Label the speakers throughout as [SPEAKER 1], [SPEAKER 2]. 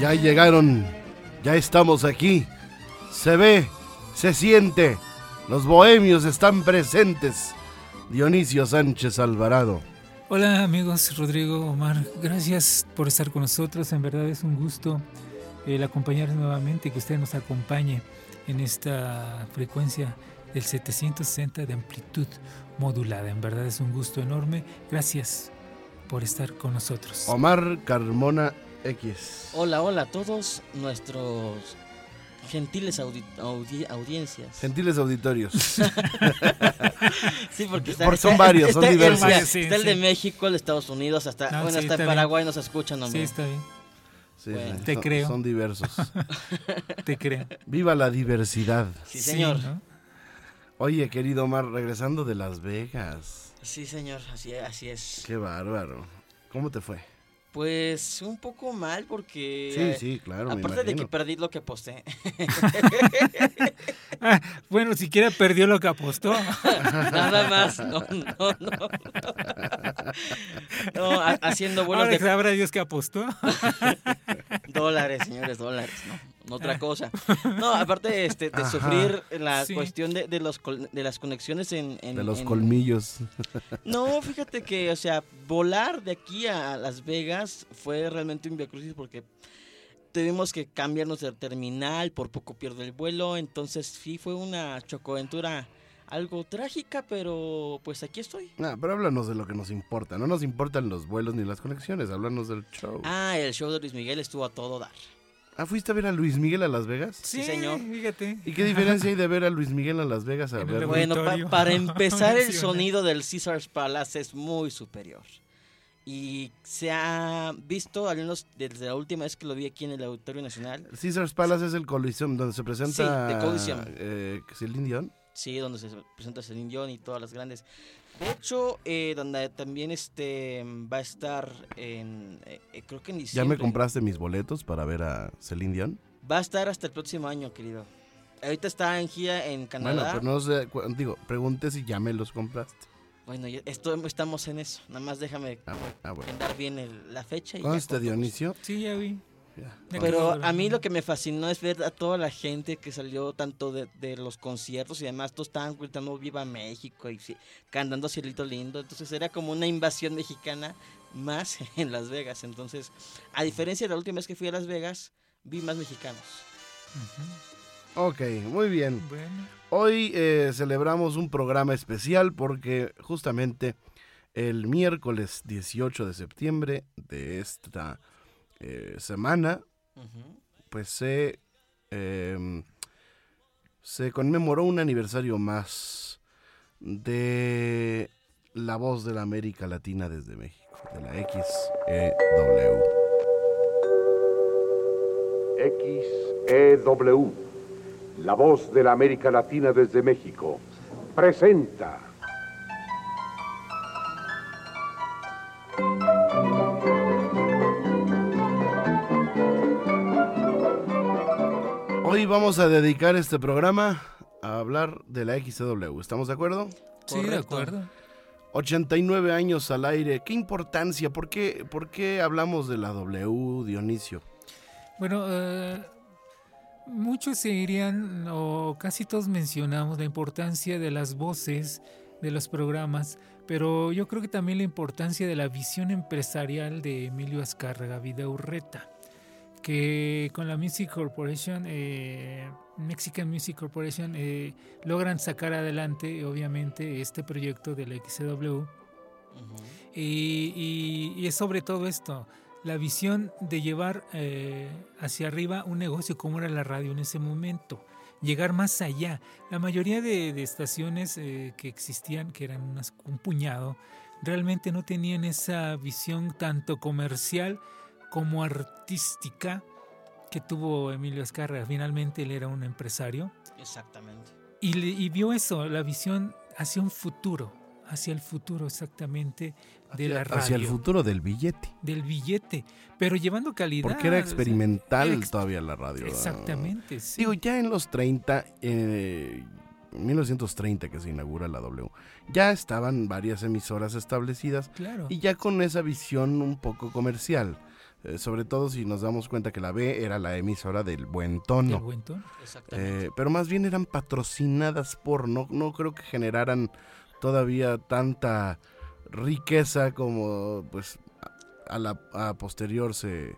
[SPEAKER 1] Ya llegaron, ya estamos aquí. Se ve, se siente. Los bohemios están presentes. Dionisio Sánchez Alvarado.
[SPEAKER 2] Hola amigos, Rodrigo, Omar, gracias por estar con nosotros. En verdad es un gusto el acompañarnos nuevamente y que usted nos acompañe en esta frecuencia del 760 de amplitud modulada. En verdad es un gusto enorme. Gracias por estar con nosotros.
[SPEAKER 1] Omar Carmona X.
[SPEAKER 3] Hola, hola a todos nuestros gentiles audi- audi- audiencias.
[SPEAKER 1] Gentiles auditorios.
[SPEAKER 3] Sí, porque
[SPEAKER 1] Por- son varios, son
[SPEAKER 3] está-
[SPEAKER 1] diversos.
[SPEAKER 3] Está,
[SPEAKER 2] Sí,
[SPEAKER 3] está el
[SPEAKER 2] sí.
[SPEAKER 3] de México, el de Estados Unidos, hasta,
[SPEAKER 2] No,
[SPEAKER 3] bueno,
[SPEAKER 2] sí,
[SPEAKER 3] hasta
[SPEAKER 2] está
[SPEAKER 3] en
[SPEAKER 2] bien.
[SPEAKER 3] Paraguay nos escuchan,
[SPEAKER 2] Sí,
[SPEAKER 3] hombre.
[SPEAKER 2] está bien,
[SPEAKER 1] Sí,
[SPEAKER 3] Bueno.
[SPEAKER 1] sí,
[SPEAKER 2] Te
[SPEAKER 1] son-
[SPEAKER 2] creo.
[SPEAKER 1] Son diversos.
[SPEAKER 2] te creo.
[SPEAKER 1] Viva la diversidad.
[SPEAKER 3] Sí, señor. Sí,
[SPEAKER 2] ¿no?
[SPEAKER 1] Oye, querido Omar, regresando de Las Vegas.
[SPEAKER 3] señor, así, así es.
[SPEAKER 1] Qué bárbaro. ¿Cómo te fue?
[SPEAKER 3] Pues un poco mal porque...
[SPEAKER 1] Sí,
[SPEAKER 3] eh,
[SPEAKER 1] sí, claro.
[SPEAKER 3] Aparte de que perdí lo que aposté.
[SPEAKER 2] Ah, bueno, siquiera perdió lo que apostó.
[SPEAKER 3] Nada más. No, no, no. No, ha- haciendo vuelos
[SPEAKER 2] Ahora
[SPEAKER 3] de
[SPEAKER 2] sabrá Dios que apostó.
[SPEAKER 3] Dólares, señores, dólares, no otra cosa. No, aparte este, de
[SPEAKER 1] Ajá.
[SPEAKER 3] sufrir la
[SPEAKER 2] Sí.
[SPEAKER 3] cuestión de, de los col- de las conexiones en, en-
[SPEAKER 1] De los
[SPEAKER 3] en-
[SPEAKER 1] colmillos.
[SPEAKER 3] No, fíjate que, o sea, volar de aquí a Las Vegas fue realmente un viacrucis porque tuvimos que cambiarnos de terminal, por poco pierdo el vuelo, entonces sí fue una chocoaventura algo trágica, pero pues aquí estoy.
[SPEAKER 1] Ah, pero háblanos de lo que nos importa. No nos importan los vuelos ni las conexiones. Háblanos del show.
[SPEAKER 3] Ah, el show de Luis Miguel estuvo a todo dar.
[SPEAKER 1] Ah, ¿fuiste a ver a Luis Miguel a Las Vegas?
[SPEAKER 3] Sí, señor.
[SPEAKER 2] Fíjate.
[SPEAKER 1] ¿Y qué diferencia hay de ver a Luis Miguel a Las Vegas a ver?
[SPEAKER 2] de
[SPEAKER 3] Bueno, pa- para empezar, el sonido del Caesars Palace es muy superior. Y se ha visto, al menos desde la última vez que lo vi aquí en el Auditorio Nacional,
[SPEAKER 1] Caesars Palace es el Coliseum donde se presenta
[SPEAKER 3] Sí, The Coliseum.
[SPEAKER 1] eh, Celine Dion.
[SPEAKER 3] sí, donde se presenta Celine Dion y todas las grandes. De hecho, eh, donde también este va a estar en, eh, eh, creo que en
[SPEAKER 1] ¿Ya
[SPEAKER 3] diciembre.
[SPEAKER 1] me compraste mis boletos para ver a Celine Dion?
[SPEAKER 3] Va a estar hasta el próximo año, querido. Ahorita está en gira en
[SPEAKER 1] Bueno,
[SPEAKER 3] Canadá.
[SPEAKER 1] pero no sé, digo, pregunté si ya me los compraste.
[SPEAKER 3] Bueno, ya- esto, estamos en eso. Nada más déjame
[SPEAKER 1] Ah, bueno, ah, bueno.
[SPEAKER 3] bien el- la fecha. Y ya
[SPEAKER 1] Conste. Dionisio.
[SPEAKER 2] Sí, ya vi.
[SPEAKER 3] Pero a mí lo que me fascinó es ver a toda la gente que salió tanto de, de los conciertos y demás, todos estaban gritando Viva México y sí, cantando Cielito Lindo. Entonces era como una invasión mexicana más en Las Vegas. Entonces, a diferencia de la última vez que fui a Las Vegas, vi más mexicanos.
[SPEAKER 1] Ok, muy bien.
[SPEAKER 2] Bueno,
[SPEAKER 1] Hoy eh, celebramos un programa especial porque justamente el miércoles 18 de septiembre de esta eh, semana, pues se, em, se conmemoró un aniversario más de la voz de la América Latina desde México, de la XEW.
[SPEAKER 4] XEW, la voz de la América Latina desde México, presenta.
[SPEAKER 1] Vamos a dedicar este programa a hablar de la XEW. ¿Estamos de acuerdo?
[SPEAKER 2] sí, de
[SPEAKER 3] Correcto.
[SPEAKER 2] acuerdo.
[SPEAKER 1] 89 años al aire. ¿Qué importancia? ¿Por qué, por qué hablamos de la W, Dionisio?
[SPEAKER 2] Bueno, eh, muchos se dirían, o casi todos mencionamos la importancia de las voces de los programas, pero yo creo que también la importancia de la visión empresarial de Emilio Azcárraga Vidaurreta, que con la Music Corporation, eh, Mexican Music Corporation, eh, logran sacar adelante, obviamente, este proyecto de la XCW.
[SPEAKER 3] Ujú.
[SPEAKER 2] Y, y- y es sobre todo esto, la visión de llevar eh, hacia arriba un negocio como era la radio en ese momento, llegar más allá. La mayoría de, estaciones eh, que existían, que eran un puñado, realmente no tenían esa visión tanto comercial como artística que tuvo Emilio Azcárraga. Finalmente él era un empresario.
[SPEAKER 3] Exactamente.
[SPEAKER 2] Y, y vio eso, la visión hacia un futuro, hacia el futuro exactamente de la radio.
[SPEAKER 1] Hacia el futuro del billete.
[SPEAKER 2] Del billete, pero llevando calidad.
[SPEAKER 1] Porque era experimental todavía la radio.
[SPEAKER 2] Exactamente, sí.
[SPEAKER 1] Digo, ya en los 30, eh, 1930 que se inaugura la W, ya estaban varias emisoras establecidas
[SPEAKER 2] claro.
[SPEAKER 1] y ya con esa visión un poco comercial. Eh, sobre todo si nos damos cuenta que la B era la emisora del buen tono.
[SPEAKER 2] Del buen tono.
[SPEAKER 1] Eh, pero más bien eran patrocinadas por, no, no creo que generaran todavía tanta riqueza como pues a la a posterior se,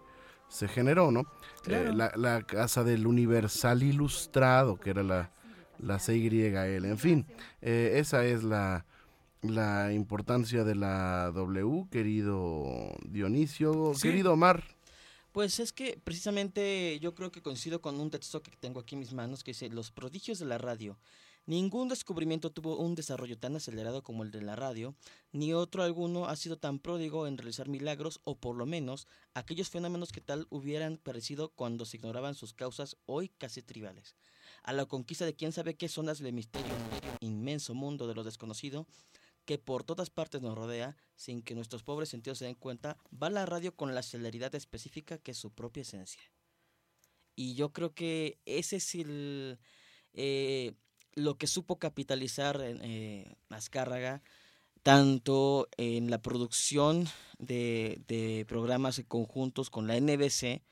[SPEAKER 1] se generó, ¿no? Eh, la, casa del Universal Ilustrado, que era la, la CYL, en fin, esa es la, la importancia de la W, querido Dionisio, querido Omar.
[SPEAKER 3] Pues es que precisamente yo creo que coincido con un texto que tengo aquí en mis manos que dice Los prodigios de la radio Ningún descubrimiento tuvo un desarrollo tan acelerado como el de la radio, ni otro alguno ha sido tan pródigo en realizar milagros, o por lo menos aquellos fenómenos que tal hubieran parecido cuando se ignoraban sus causas hoy casi tribales. A la conquista de quién sabe qué zonas del misterio, inmenso mundo de lo desconocido, que por todas partes nos rodea, sin que nuestros pobres sentidos se den cuenta, va la radio con la celeridad específica que es su propia esencia. Y yo creo que ese es el... Eh, lo que supo capitalizar eh, Azcárraga, tanto en la producción de, programas conjuntos con la NBC,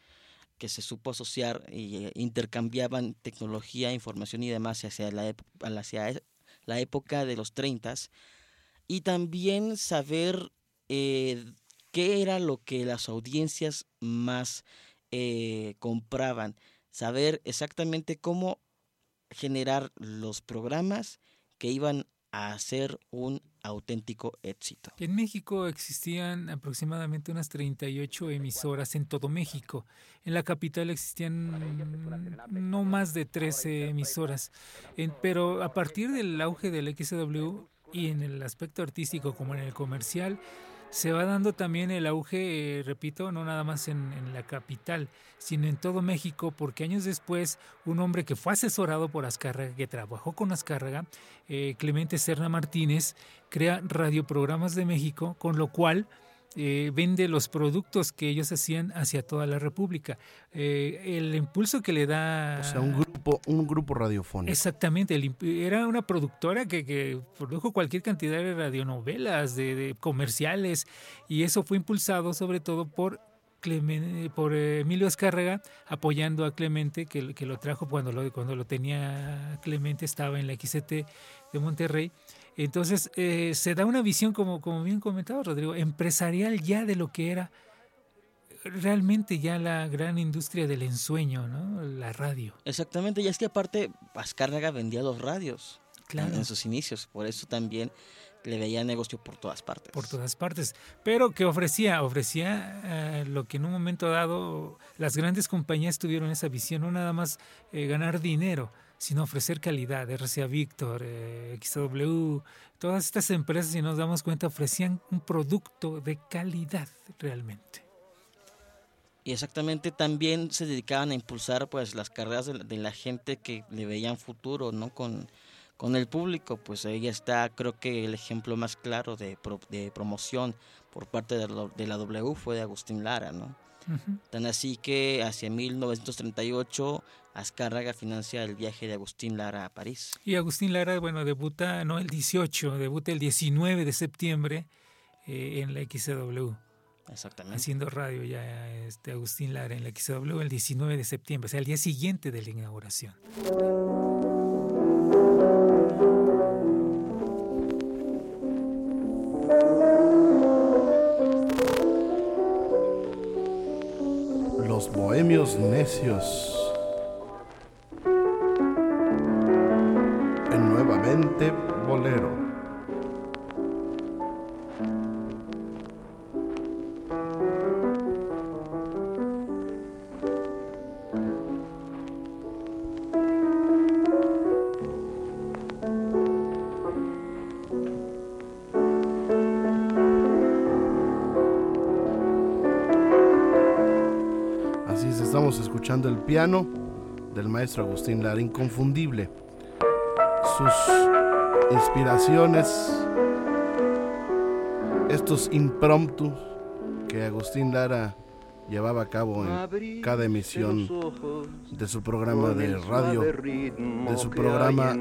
[SPEAKER 3] que se supo asociar y eh, intercambiaban tecnología, información y demás hacia la, hacia la época de los 30 y también saber eh, qué era lo que las audiencias más eh, compraban, saber exactamente cómo generar los programas que iban a ser un auténtico éxito.
[SPEAKER 2] En México existían aproximadamente unas 38 emisoras en todo México. En la capital existían no más de 13 emisoras. pero a partir del auge del XW y en el aspecto artístico como en el comercial, se va dando también el auge, eh, repito, no nada más en, la capital, sino en todo México, porque años después un hombre que fue asesorado por Azcárraga, que trabajó con Azcárraga, eh, Clemente Serna Martínez, crea Radioprogramas de México, con lo cual eh, vende los productos que ellos hacían hacia toda la República. Eh, el impulso que le da...
[SPEAKER 1] O sea, un grupo, un grupo radiofónico.
[SPEAKER 2] Exactamente, era una productora que, produjo cualquier cantidad de radionovelas, de, comerciales, y eso fue impulsado sobre todo por por Emilio Escárrega apoyando a Clemente, que, que, lo trajo cuando lo, cuando lo tenía Clemente, estaba en la XT de Monterrey. Entonces, eh, se da una visión, como, como bien comentaba Rodrigo, empresarial ya de lo que era realmente ya la gran industria del ensueño, ¿no? La radio.
[SPEAKER 3] Exactamente, y es que aparte Azcárraga vendía los radios en sus inicios, por eso también le veía negocio por todas partes.
[SPEAKER 2] Por todas partes, pero que ofrecía, ofrecía eh, lo que en un momento dado las grandes compañías tuvieron esa visión, no nada más eh, ganar dinero, sino ofrecer calidad. RCA Victor, eh, XW, todas estas empresas, si nos damos cuenta, ofrecían un producto de calidad realmente.
[SPEAKER 3] Y exactamente también se dedicaban a impulsar pues las carreras de la, gente que le veían futuro, ¿no? Con, con el público, pues ahí está creo que el ejemplo más claro de, de promoción por parte de de la W fue de Agustín Lara, ¿no? Tan así que hacia 1938 Azcárraga financia el viaje de Agustín Lara a París.
[SPEAKER 2] Y Agustín Lara, bueno, debuta no el 18, debuta el 19 de septiembre eh, en la XW.
[SPEAKER 3] Exactamente.
[SPEAKER 2] Haciendo radio ya este Agustín Lara en la XW el 19 de septiembre, o sea, el día siguiente de la inauguración.
[SPEAKER 1] Bohemios necios. En nuevamente bolero. Escuchando el piano del maestro Agustín Lara, inconfundible. Sus inspiraciones, estos impromptus que Agustín Lara llevaba a cabo en cada emisión de su programa de radio, de su programa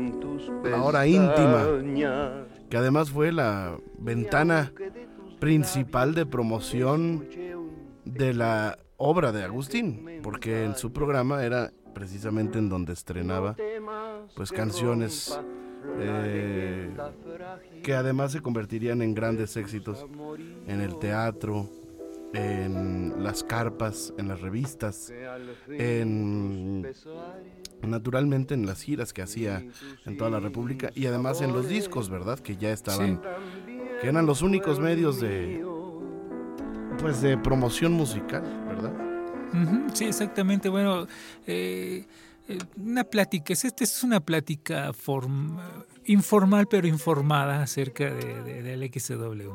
[SPEAKER 1] La Hora Íntima, que además fue la ventana principal de promoción de la obra de Agustín, porque en su programa era precisamente en donde estrenaba pues canciones eh, que además se convertirían en grandes éxitos en el teatro, en las carpas, en las revistas, en naturalmente en las giras que hacía en toda la República y además en los discos, ¿verdad? Que ya estaban, que eran los únicos medios de, pues de promoción musical,
[SPEAKER 2] sí, exactamente. Bueno, eh, eh, una plática, esta es una plática informal pero informada acerca de, del XW.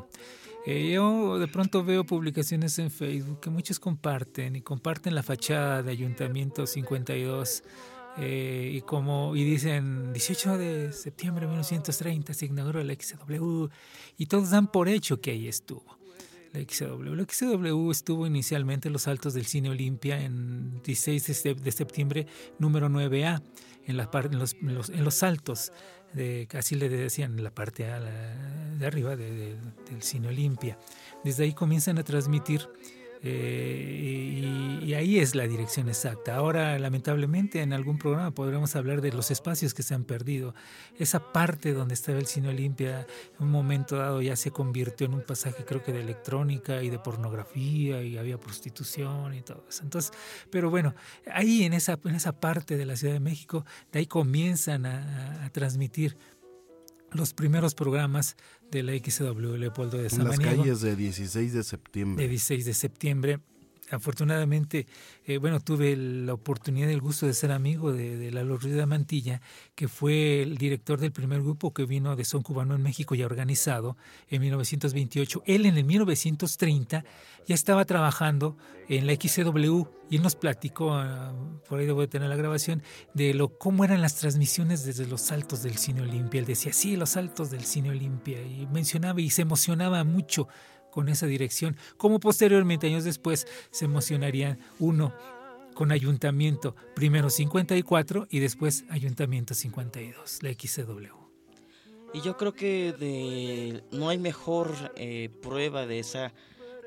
[SPEAKER 2] Eh, yo de pronto veo publicaciones en Facebook que muchos comparten y comparten la fachada de Ayuntamiento 52 y como y dicen 18 de septiembre de 1930 se inauguró el XW y todos dan por hecho que ahí estuvo. La XW. XW estuvo inicialmente en los altos del Cine Olimpia en 16 de septiembre, número 9A, en, la en, los, en, los, altos, de, así le decían, en la parte de arriba del Cine Olimpia. Desde ahí comienzan a transmitir eh, y, ahí es la dirección exacta. Ahora, lamentablemente, en algún programa podremos hablar de los espacios que se han perdido. Esa parte donde estaba el Cine Olimpia, en un momento dado ya se convirtió en un pasaje, creo que de electrónica y de pornografía y había prostitución y todo eso. Entonces, pero bueno, ahí en esa, en esa parte de la Ciudad de México, de ahí comienzan a, a transmitir los primeros programas de la XW Leopoldo de Samaniego.
[SPEAKER 1] En las calles de 16 de septiembre.
[SPEAKER 2] De 16 de septiembre. Afortunadamente, eh, bueno, tuve la oportunidad y el gusto de ser amigo de, de Lalo Ruiz de Mantilla, que fue el director del primer grupo que vino de Son Cubano en México y organizado en 1928. Él en el 1930 ya estaba trabajando en la XW y él nos platicó, ah, por ahí debo de tener la grabación, de lo cómo eran las transmisiones desde los altos del Cine Olimpia. Él decía, sí, los altos del Cine Olimpia, y mencionaba y se emocionaba mucho con esa dirección, como posteriormente, años después, se emocionarían uno con Ayuntamiento, primero 54 y después Ayuntamiento 52, la XCW.
[SPEAKER 3] Y yo creo que no hay mejor eh, prueba de, esa,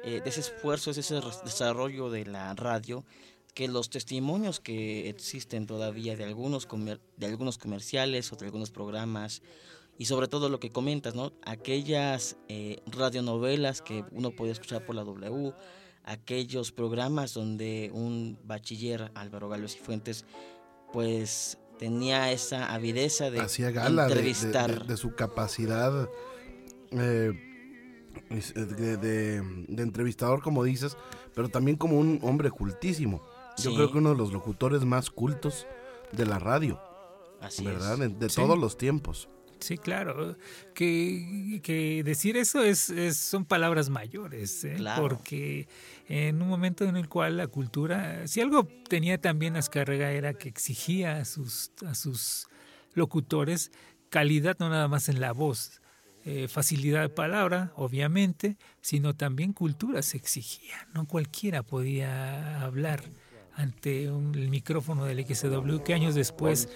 [SPEAKER 3] eh, de ese esfuerzo, de ese desarrollo de la radio, que los testimonios que existen todavía de algunos, de algunos comerciales o de algunos programas y sobre todo lo que comentas, ¿no? Aquellas eh, radionovelas que uno podía escuchar por la W, aquellos programas donde un bachiller, Álvaro Galo y Fuentes, pues tenía esa avideza de
[SPEAKER 1] Hacía gala entrevistar. De, su capacidad eh, de, entrevistador, como dices, pero también como un hombre cultísimo. Yo creo que uno de los locutores más cultos de la radio. Así ¿verdad? De, todos los tiempos.
[SPEAKER 2] Sí, claro. Que, que decir eso es, son palabras mayores, ¿eh? porque en un momento en el cual la cultura, si algo tenía también Azcárraga era que exigía a sus, a sus locutores calidad no nada más en la voz, eh, facilidad de palabra, obviamente, sino también cultura se exigía. No cualquiera podía hablar ante el micrófono del XW que años después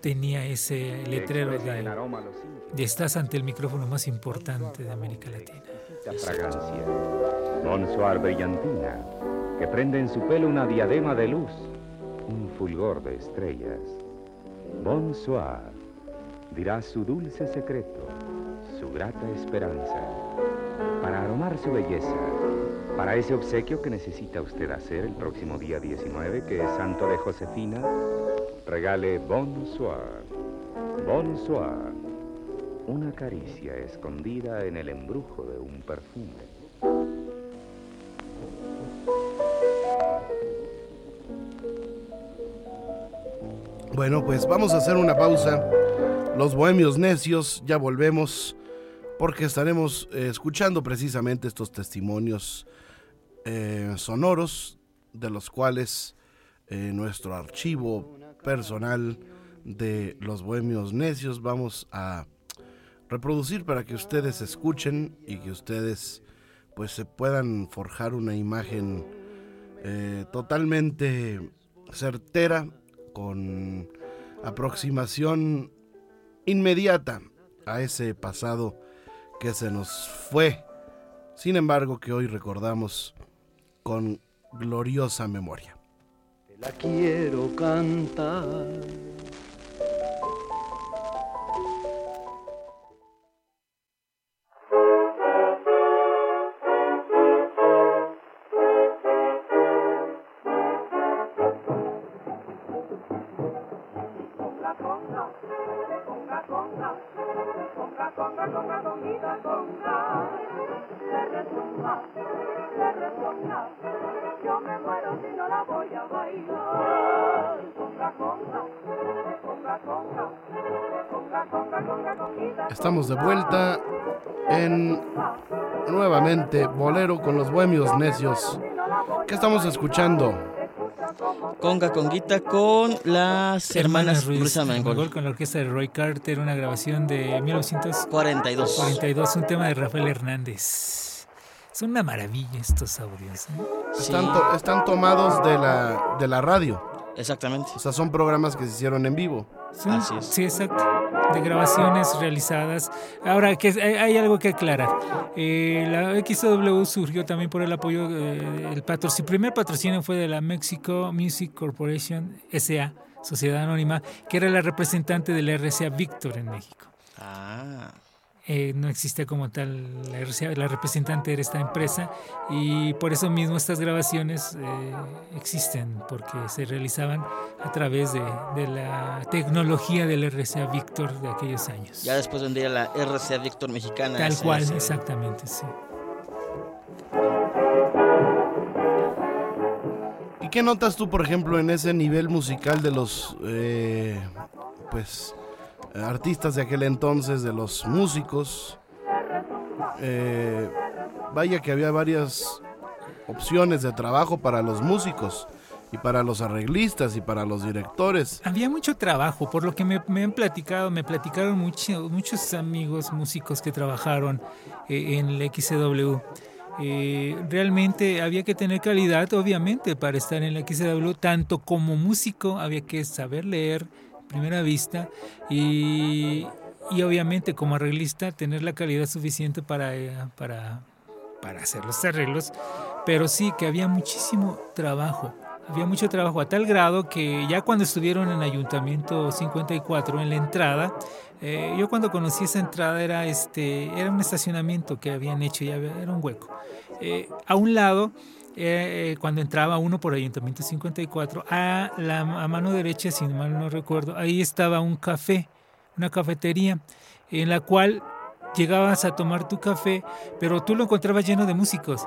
[SPEAKER 2] tenía ese letrero de, estás ante el micrófono más importante de América Latina.
[SPEAKER 5] Fragancia, Bonsoir brillantina, que prende en su pelo una diadema de luz, un fulgor de estrellas. Bonsoir, dirá su dulce secreto, su grata esperanza, para aromar su belleza para ese obsequio que necesita usted hacer el próximo día 19, que es Santo de Josefina, regale Bonsoir. Bonsoir. Una caricia escondida en el embrujo de un perfume.
[SPEAKER 1] Bueno, pues vamos a hacer una pausa. Los bohemios necios, ya volvemos porque estaremos eh, escuchando precisamente estos testimonios eh, sonoros de los cuales eh, nuestro archivo personal de los bohemios necios. Vamos a reproducir para que ustedes escuchen y que ustedes pues se puedan forjar una imagen eh, totalmente certera con aproximación inmediata a ese pasado que se nos fue, sin embargo que hoy recordamos con gloriosa memoria.
[SPEAKER 6] la quiero cantar
[SPEAKER 1] Estamos de vuelta en nuevamente Bolero con los Bohemios Necios. ¿Qué estamos escuchando?
[SPEAKER 3] Conga Conguita con las hermanas Ruiz Amengol.
[SPEAKER 2] con la orquesta de Roy Carter, una grabación de 1942.
[SPEAKER 3] 42.
[SPEAKER 2] un tema de Rafael Hernández. Son una maravilla estos audios. ¿eh?
[SPEAKER 1] Están, to- están tomados de la, de la radio.
[SPEAKER 3] Exactamente.
[SPEAKER 1] O sea, son programas que se hicieron en vivo.
[SPEAKER 2] Sí,
[SPEAKER 3] Así es.
[SPEAKER 2] sí, exacto. De grabaciones realizadas. Ahora, que hay, hay algo que aclarar. Eh, la XW surgió también por el apoyo, eh, el patrocinio, primer patrocinio fue de la Mexico Music Corporation SA, Sociedad Anónima, que era la representante de la RCA Victor en México.
[SPEAKER 3] Ah.
[SPEAKER 2] Eh, no existe como tal la RCA, la representante era esta empresa y por eso mismo estas grabaciones eh, existen, porque se realizaban a través de, de la tecnología del RCA Victor de aquellos años.
[SPEAKER 3] Ya después vendría la RCA Víctor Mexicana.
[SPEAKER 2] Tal cual, exactamente, sí.
[SPEAKER 1] ¿Y qué notas tú, por ejemplo, en ese nivel musical de los, eh, pues, artistas de aquel entonces, de los músicos? Eh, vaya que había varias opciones de trabajo para los músicos y para los arreglistas y para los directores.
[SPEAKER 2] Había mucho trabajo, por lo que me, han platicado, me platicaron mucho- muchos amigos músicos que trabajaron eh, en el XCW. Eh, realmente había que tener calidad, obviamente, para estar en la XCW, tanto como músico había que saber leer primera vista y, y obviamente como arreglista tener la calidad suficiente para, eh, para, para hacer los arreglos, pero sí que había muchísimo trabajo. Había mucho trabajo a tal grado que ya cuando estuvieron en Ayuntamiento 54, en la entrada, eh, yo cuando conocí esa entrada era, este, era un estacionamiento que habían hecho, ya era un hueco. Eh, a un lado, eh, eh, cuando entraba uno por Ayuntamiento 54, a la a mano derecha, si mal no recuerdo, ahí estaba un café, una cafetería, en la cual llegabas a tomar tu café, pero tú lo encontrabas lleno de músicos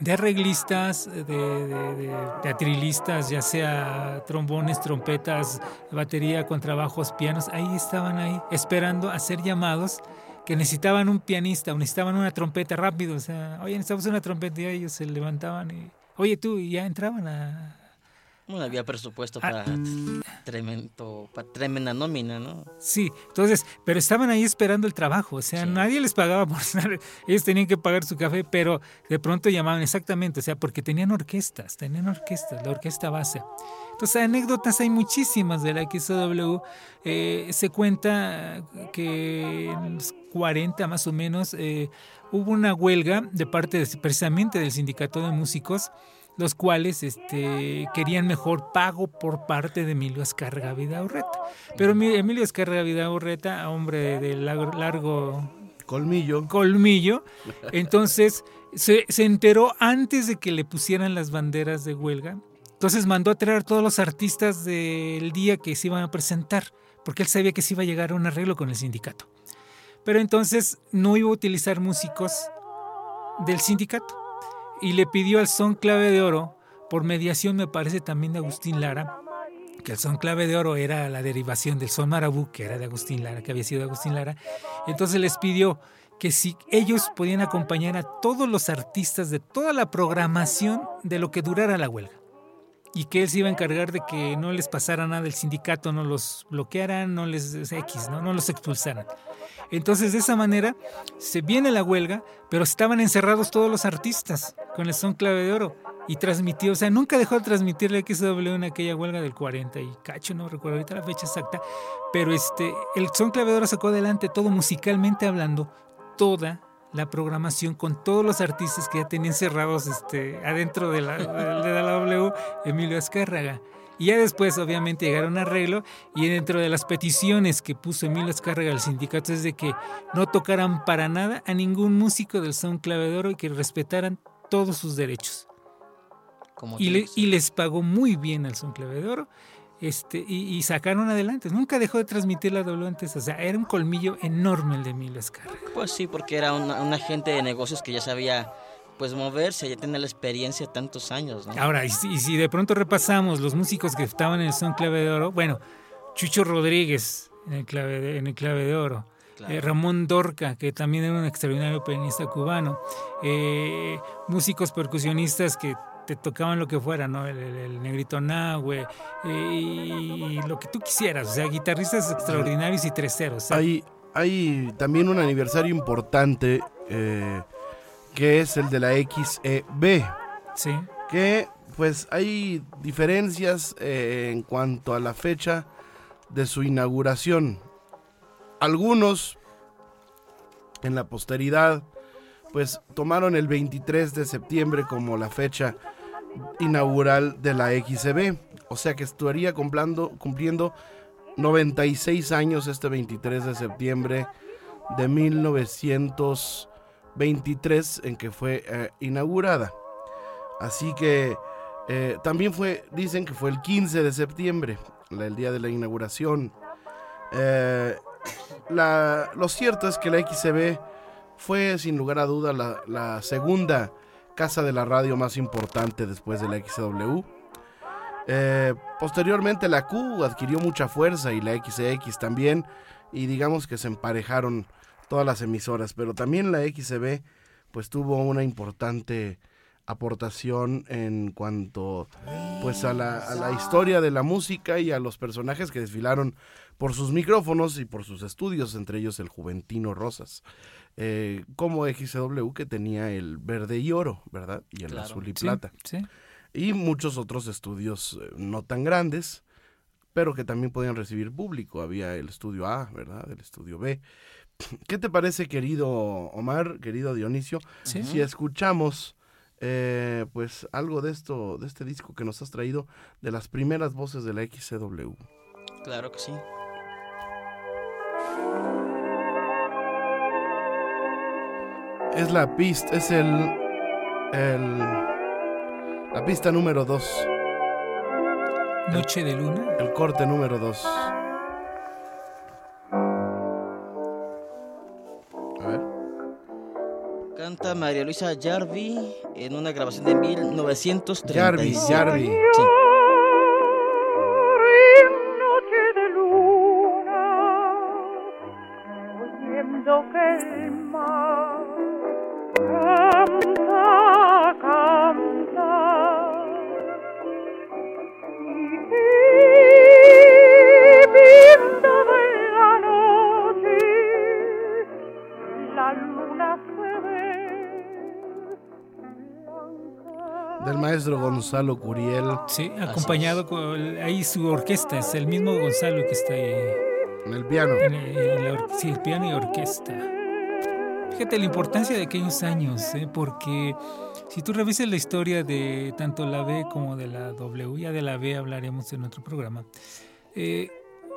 [SPEAKER 2] de arreglistas, de, de, de teatrilistas, ya sea trombones, trompetas, batería, contrabajos, pianos, ahí estaban ahí esperando a ser llamados que necesitaban un pianista o necesitaban una trompeta rápido, o sea, oye, necesitamos una trompeta y ellos se levantaban y, oye tú, y ya entraban a...
[SPEAKER 3] No había presupuesto
[SPEAKER 2] Ah.
[SPEAKER 3] para tremendo, para tremenda nómina, ¿no?
[SPEAKER 2] Sí, entonces, pero estaban ahí esperando el trabajo, o sea,
[SPEAKER 3] Sí.
[SPEAKER 2] nadie les pagaba por estar, ellos tenían que pagar su café, pero de pronto llamaban exactamente, o sea, porque tenían orquestas, tenían orquestas, la orquesta base. Entonces, anécdotas hay muchísimas de la XW. Eh, se cuenta que en los 40 más o menos eh, hubo una huelga de parte de- precisamente del sindicato de músicos, los cuales este, querían mejor pago por parte de Emilio Escarga Vidaurreta. Pero mi- Emilio Escarga Vidaurreta, hombre de largo, largo
[SPEAKER 1] Colmillo.
[SPEAKER 2] colmillo, entonces se, se enteró antes de que le pusieran las banderas de huelga. Entonces mandó a traer a todos los artistas del día que se iban a presentar, porque él sabía que se iba a llegar a un arreglo con el sindicato. Pero entonces no iba a utilizar músicos del sindicato y le pidió al son clave de oro, por mediación me parece también de Agustín Lara, que el son clave de oro era la derivación del son marabú, que era de Agustín Lara, que había sido de Agustín Lara. Entonces les pidió que si ellos podían acompañar a todos los artistas de toda la programación de lo que durara la huelga. Y que él se iba a encargar de que no les pasara nada, el sindicato no los bloqueara, no les X, no, no los expulsaran. Entonces de esa manera se viene la huelga, pero estaban encerrados todos los artistas con el son clave de oro y transmitió, o sea, nunca dejó de transmitir la XW en aquella huelga del 40 y cacho, no recuerdo ahorita la fecha exacta, pero este, el son clave de oro sacó adelante todo musicalmente hablando, toda la programación con todos los artistas que ya tenían cerrados este, adentro de la, de la W, Emilio Azcárraga. Y ya después, obviamente, llegaron a arreglo y dentro de las peticiones que puso Emilio Azcárraga al sindicato es de que no tocaran para nada a ningún músico del son clave de oro y que respetaran todos sus derechos. y, y, les pagó muy bien al son clave de oro este, y, sacaron adelante. Nunca dejó de transmitir la W antes. O sea, era un colmillo enorme el de Emilio Azcárraga.
[SPEAKER 3] Pues sí, porque era un agente de negocios que ya sabía pues moverse, ya tenía la experiencia tantos años. ¿no?
[SPEAKER 2] Ahora, y si, de pronto repasamos los músicos que estaban en el son clave de oro, bueno, Chucho Rodríguez en el clave de, en el clave de oro. Eh, Ramón Dorca, que también era un extraordinario pianista cubano, eh, músicos percusionistas que te tocaban lo que fuera, ¿no? El, negrito Nahue y, lo que tú quisieras, o sea, guitarristas extraordinarios y treseros.
[SPEAKER 1] Hay, hay también un aniversario importante eh, que es el de la XEB.
[SPEAKER 2] Sí.
[SPEAKER 1] Que pues hay diferencias eh, en cuanto a la fecha de su inauguración. Algunos en la posteridad pues tomaron el 23 de septiembre como la fecha inaugural de la XCB. O sea que estaría cumpliendo, cumpliendo 96 años este 23 de septiembre de 1923 en que fue eh, inaugurada. Así que eh, también fue, dicen que fue el 15 de septiembre, el día de la inauguración. Eh, lo cierto es que la XCB fue sin lugar a duda la, la segunda casa de la radio más importante después de la XW. Eh, posteriormente la Q adquirió mucha fuerza y la XX también y digamos que se emparejaron todas las emisoras, pero también la XB pues tuvo una importante aportación en cuanto pues a la, a la, historia de la música y a los personajes que desfilaron por sus micrófonos y por sus estudios, entre ellos el Juventino Rosas eh, como XW que tenía el verde y oro, ¿verdad? Y el azul y plata. Y muchos otros estudios eh, no tan grandes, pero que también podían recibir público. Había el estudio A, ¿verdad? El estudio B. ¿Qué te parece, querido Omar, querido Dionisio, si escuchamos eh, pues algo de esto, de este disco que nos has traído, de las primeras voces de la XCW?
[SPEAKER 3] Claro que sí.
[SPEAKER 1] Es la pista, es el, el la pista número 2.
[SPEAKER 2] Noche de luna.
[SPEAKER 1] El corte número 2. A ver.
[SPEAKER 3] Canta María Luisa Jarvi en una grabación de 1936.
[SPEAKER 1] Jarvi, Jarvi.
[SPEAKER 3] Sí.
[SPEAKER 1] Gonzalo Curiel.
[SPEAKER 2] Sí, acompañado con ahí su orquesta, es el mismo Gonzalo que está ahí.
[SPEAKER 1] En el piano.
[SPEAKER 2] sí, el piano y orquesta. Fíjate la importancia de aquellos años, ¿eh? porque si tú revisas la historia de tanto la B como de la W, ya de la B hablaremos en otro programa, eh,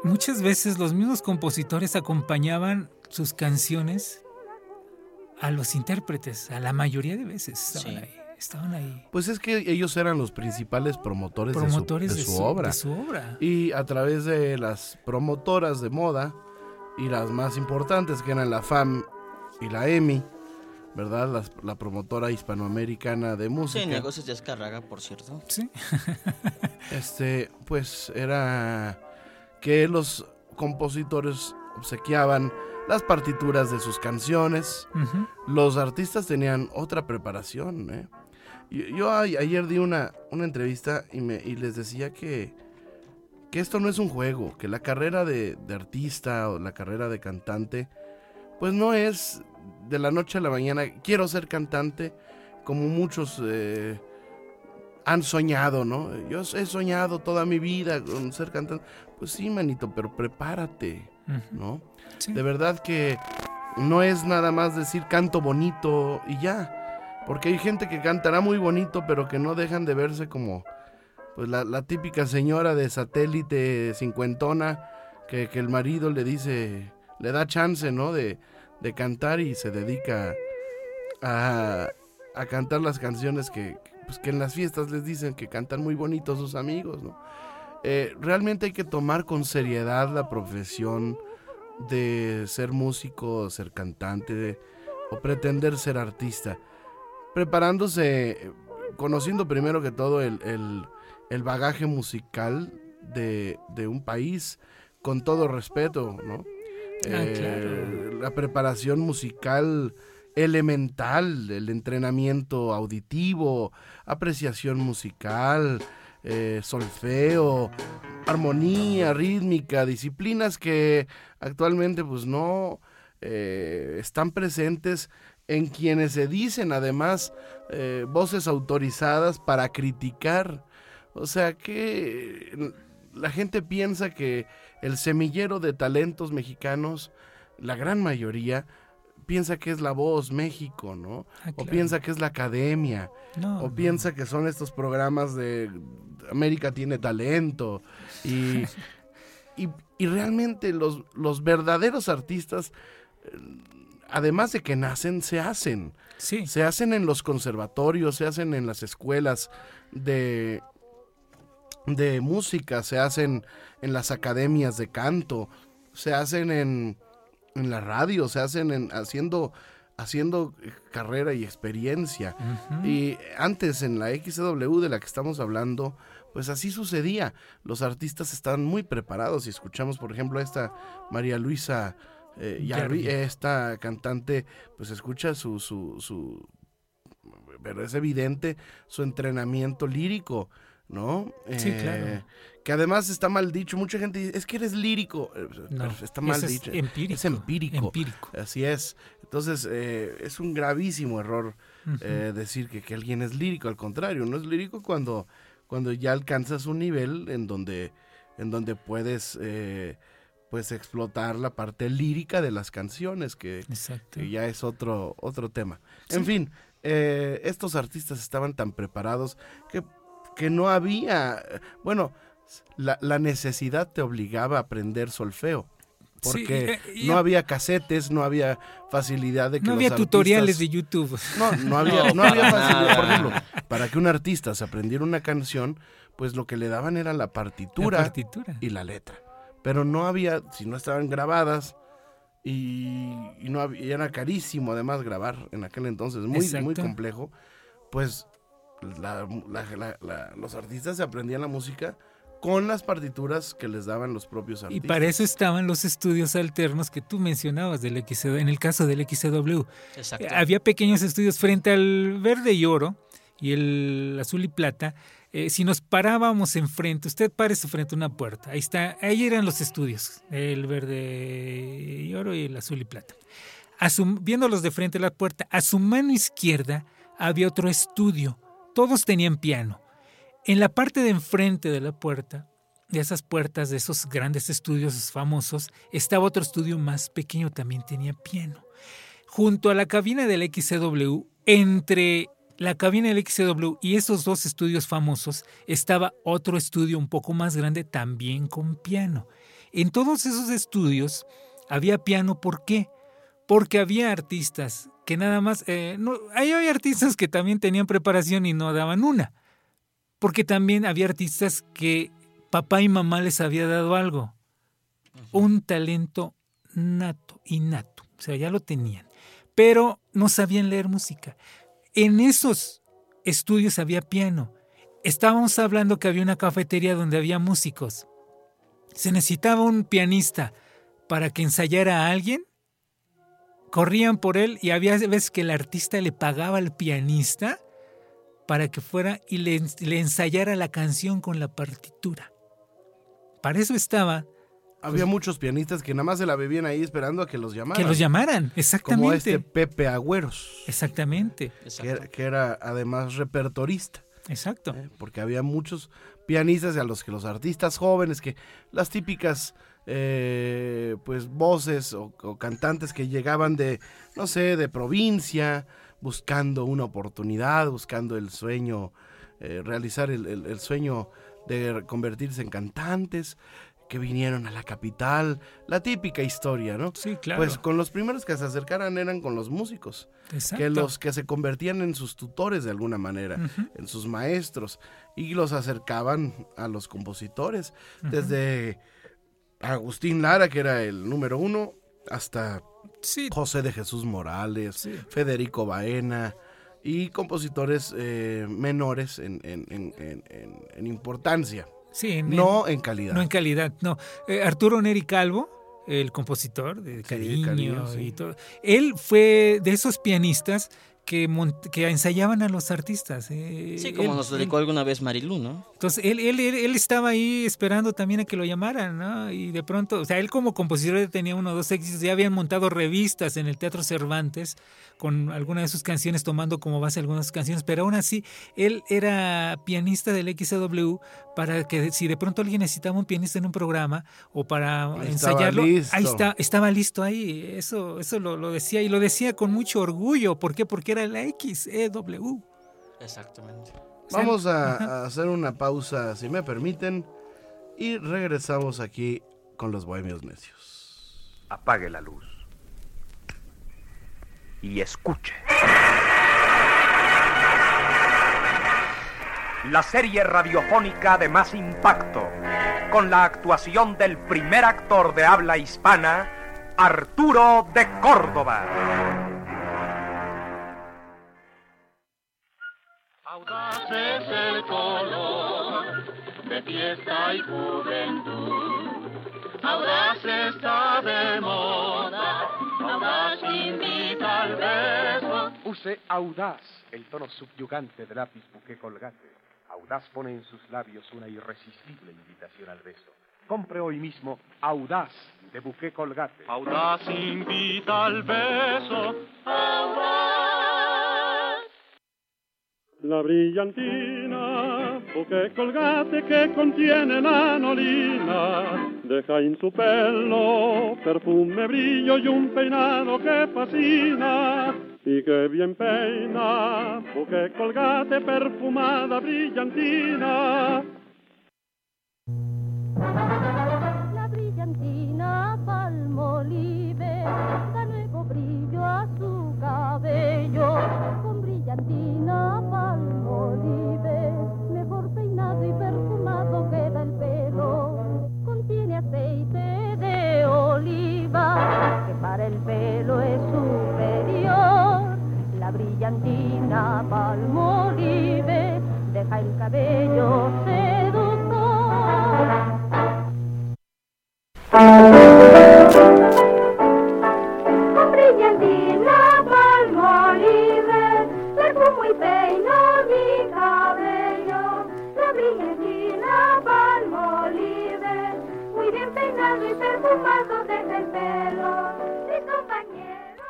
[SPEAKER 2] muchas veces los mismos compositores acompañaban sus canciones a los intérpretes, a la mayoría de veces estaban ahí. Estaban ahí.
[SPEAKER 1] Pues es que ellos eran los principales promotores, de, su, obra.
[SPEAKER 2] de su obra.
[SPEAKER 1] Y a través de las promotoras de moda y las más importantes que eran la FAM y la EMI, ¿verdad? La, promotora hispanoamericana de música.
[SPEAKER 3] Sí, negocios de Escarraga, por cierto.
[SPEAKER 2] Sí.
[SPEAKER 1] este, pues era que los compositores obsequiaban las partituras de sus canciones. Los artistas tenían otra preparación, ¿eh? Yo, yo a- ayer di una, una entrevista y, me, y les decía que, que esto no es un juego, que la carrera de, de artista o la carrera de cantante, pues no es de la noche a la mañana, quiero ser cantante, como muchos eh, han soñado, ¿no? Yo he soñado toda mi vida con ser cantante. Pues sí, manito, pero prepárate. ¿no?
[SPEAKER 2] Sí.
[SPEAKER 1] De verdad que no es nada más decir canto bonito y ya. Porque hay gente que cantará muy bonito, pero que no dejan de verse como pues la, la típica señora de satélite cincuentona que, el marido le dice, le da chance, ¿no? De, cantar y se dedica a, cantar las canciones que, pues, que en las fiestas les dicen que cantan muy bonitos sus amigos. Eh, realmente hay que tomar con seriedad la profesión de ser músico, ser cantante de- o pretender ser artista. Preparándose, conociendo primero que todo el, el- el bagaje musical de, de un país, con todo respeto, ¿no?
[SPEAKER 2] Ah,
[SPEAKER 1] Eh,
[SPEAKER 2] claro.
[SPEAKER 1] La preparación musical elemental, el entrenamiento auditivo, apreciación musical, eh, solfeo, armonía, rítmica, disciplinas que actualmente pues no eh, están presentes en quienes se dicen además eh, voces autorizadas para criticar. O sea que la gente piensa que el semillero de talentos mexicanos, la gran mayoría, piensa que es la voz México, ¿no?
[SPEAKER 2] Ah,
[SPEAKER 1] O piensa que es la academia,
[SPEAKER 2] No,
[SPEAKER 1] o
[SPEAKER 2] no.
[SPEAKER 1] piensa que son estos programas de América tiene talento. Y, y, y realmente los, los verdaderos artistas, eh, además de que nacen, se hacen.
[SPEAKER 2] Sí,
[SPEAKER 1] Se hacen en los conservatorios, se hacen en las escuelas de, de música, se hacen en las academias de canto, se hacen en, en la radio, se hacen en, haciendo, haciendo carrera y experiencia. Y antes en la XW de la que estamos hablando, pues así sucedía. Los artistas estaban muy preparados y escuchamos, por ejemplo, a esta María Luisa eh, esta cantante, pues escucha su, su, su, pero es evidente su entrenamiento lírico, ¿no?
[SPEAKER 2] Sí,
[SPEAKER 1] Eh,
[SPEAKER 2] claro.
[SPEAKER 1] Que además está mal dicho. Mucha gente dice, es que eres lírico. Eh,
[SPEAKER 2] No,
[SPEAKER 1] pero está mal
[SPEAKER 2] eso es
[SPEAKER 1] dicho.
[SPEAKER 2] empírico,
[SPEAKER 1] Es empírico.
[SPEAKER 2] empírico.
[SPEAKER 1] Así es. Entonces, eh, es un gravísimo error decir que, que alguien es lírico. Al contrario, no es lírico cuando, cuando ya alcanzas un nivel en donde, en donde puedes eh, pues explotar la parte lírica de las canciones, que, ya es otro, otro tema. En fin, eh, estos artistas estaban tan preparados que, que no había, bueno, la, la necesidad te obligaba a aprender solfeo.
[SPEAKER 2] Sí,
[SPEAKER 1] Porque
[SPEAKER 2] eh, y-
[SPEAKER 1] no había casetes, no había facilidad de que
[SPEAKER 2] No
[SPEAKER 1] los
[SPEAKER 2] había tutoriales de YouTube.
[SPEAKER 1] no, no había,
[SPEAKER 3] No,
[SPEAKER 1] no había
[SPEAKER 3] para
[SPEAKER 1] facilidad. Por ejemplo, para que un artista se aprendiera una canción, pues lo que le daban era la partitura
[SPEAKER 2] La partitura.
[SPEAKER 1] y la letra. Pero no había, si no estaban grabadas, y, y no había, y era carísimo además grabar en aquel entonces, muy, muy complejo, pues la- la- la- la- los artistas se aprendían la música con las partituras que les daban los propios
[SPEAKER 2] Y
[SPEAKER 1] artistas.
[SPEAKER 2] para eso estaban los estudios alternos que tú mencionabas del XCW, en el caso del XCW.
[SPEAKER 3] Exacto.
[SPEAKER 2] Había pequeños estudios frente al verde y oro y el azul y plata. Eh, si nos parábamos enfrente, usted párese frente a una puerta. Ahí está, ahí eran los estudios, el verde y oro y el azul y plata. Viéndolos de frente a la puerta, a su mano izquierda había otro estudio. Todos tenían piano. En la parte de enfrente de la puerta, de esas puertas de esos grandes estudios famosos, estaba otro estudio más pequeño, también tenía piano. Junto a la cabina del XCW, entre la cabina del XCW y esos dos estudios famosos, estaba otro estudio un poco más grande, también con piano. En todos esos estudios había piano, ¿por qué? Porque había artistas que nada más, eh, no, ahí había artistas que también tenían preparación y no daban una porque también había artistas que papá y mamá les había dado algo, un talento nato, innato, o sea, ya lo tenían, pero no sabían leer música. En esos estudios había piano. Estábamos hablando que había una cafetería donde había músicos. Se necesitaba un pianista para que ensayara a alguien. Corrían por él y había veces que el artista le pagaba al pianista para que fuera y le, le ensayara la canción con la partitura. Para eso estaba
[SPEAKER 1] Había muchos pianistas que nada más se la bebían ahí esperando a que los llamaran.
[SPEAKER 2] que los llamaran, exactamente.
[SPEAKER 1] Como este Pepe Agüeros,
[SPEAKER 2] Exactamente,
[SPEAKER 1] que era, que era además repertorista.
[SPEAKER 2] exacto.
[SPEAKER 1] ¿eh? porque había muchos pianistas a los que los artistas jóvenes, que las típicas eh, pues voces o, o cantantes que llegaban de, no sé, de provincia, buscando una oportunidad, buscando el sueño, eh, realizar el, el- el sueño de convertirse en cantantes, que vinieron a la capital, la típica historia, ¿no?
[SPEAKER 2] Sí, claro.
[SPEAKER 1] Pues con los primeros que se acercaran eran con los músicos
[SPEAKER 2] exacto.
[SPEAKER 1] que los que se convertían en sus tutores de alguna manera, en sus maestros, y los acercaban a los compositores, desde Agustín Lara, que era el número uno, hasta
[SPEAKER 2] Sí,
[SPEAKER 1] José de Jesús Morales,
[SPEAKER 2] Sí.
[SPEAKER 1] Federico Baena, y compositores eh, menores en, en- en- en- en- en importancia,
[SPEAKER 2] sí,
[SPEAKER 1] no en calidad.
[SPEAKER 2] No en calidad, no. Eh, Arturo Neri Calvo, el compositor de Cariño,
[SPEAKER 1] Cariño, sí.
[SPEAKER 2] y todo, él fue de esos pianistas que, que ensayaban a los artistas. eh,
[SPEAKER 3] Sí, como
[SPEAKER 2] él-
[SPEAKER 3] nos dedicó alguna vez Marilú, ¿no?
[SPEAKER 2] Entonces, él, él, él, él estaba ahí esperando también a que lo llamaran, ¿no? Y de pronto, o sea, él como compositor tenía uno o dos éxitos, ya habían montado revistas en el Teatro Cervantes con algunas de sus canciones, tomando como base algunas canciones, pero aún así, él era pianista del XW para que si de pronto alguien necesitaba un pianista en un programa o para
[SPEAKER 1] estaba
[SPEAKER 2] ensayarlo,
[SPEAKER 1] listo.
[SPEAKER 2] ahí está, estaba listo ahí. Eso, eso lo, lo decía y lo decía con mucho orgullo. ¿Por qué? Porque era la XEW.
[SPEAKER 3] Exactamente.
[SPEAKER 1] Vamos a hacer una pausa, si me permiten, y regresamos aquí con los Bohemios Necios.
[SPEAKER 7] Apague la luz. Y escuche. La serie radiofónica de más impacto, con la actuación del primer actor de habla hispana, Arturo de Córdoba.
[SPEAKER 8] Audaz es el color de fiesta y juventud. Audaz está de moda, audaz invita al beso.
[SPEAKER 9] Use Audaz, el tono subyugante de lápiz buque colgate. Audaz pone en sus labios una irresistible invitación al beso. Compre hoy mismo Audaz de buque colgate.
[SPEAKER 8] Audaz invita al beso. Audaz.
[SPEAKER 10] La brillantina, buque colgate que contiene lanolina, deja en su pelo perfume, brillo y un peinado que fascina y que bien peina, buque colgate perfumada brillantina.
[SPEAKER 11] La brillantina palmolive da nuevo brillo a su cabello. Con brillantina el pelo es superior. La brillantina palmolive deja el cabello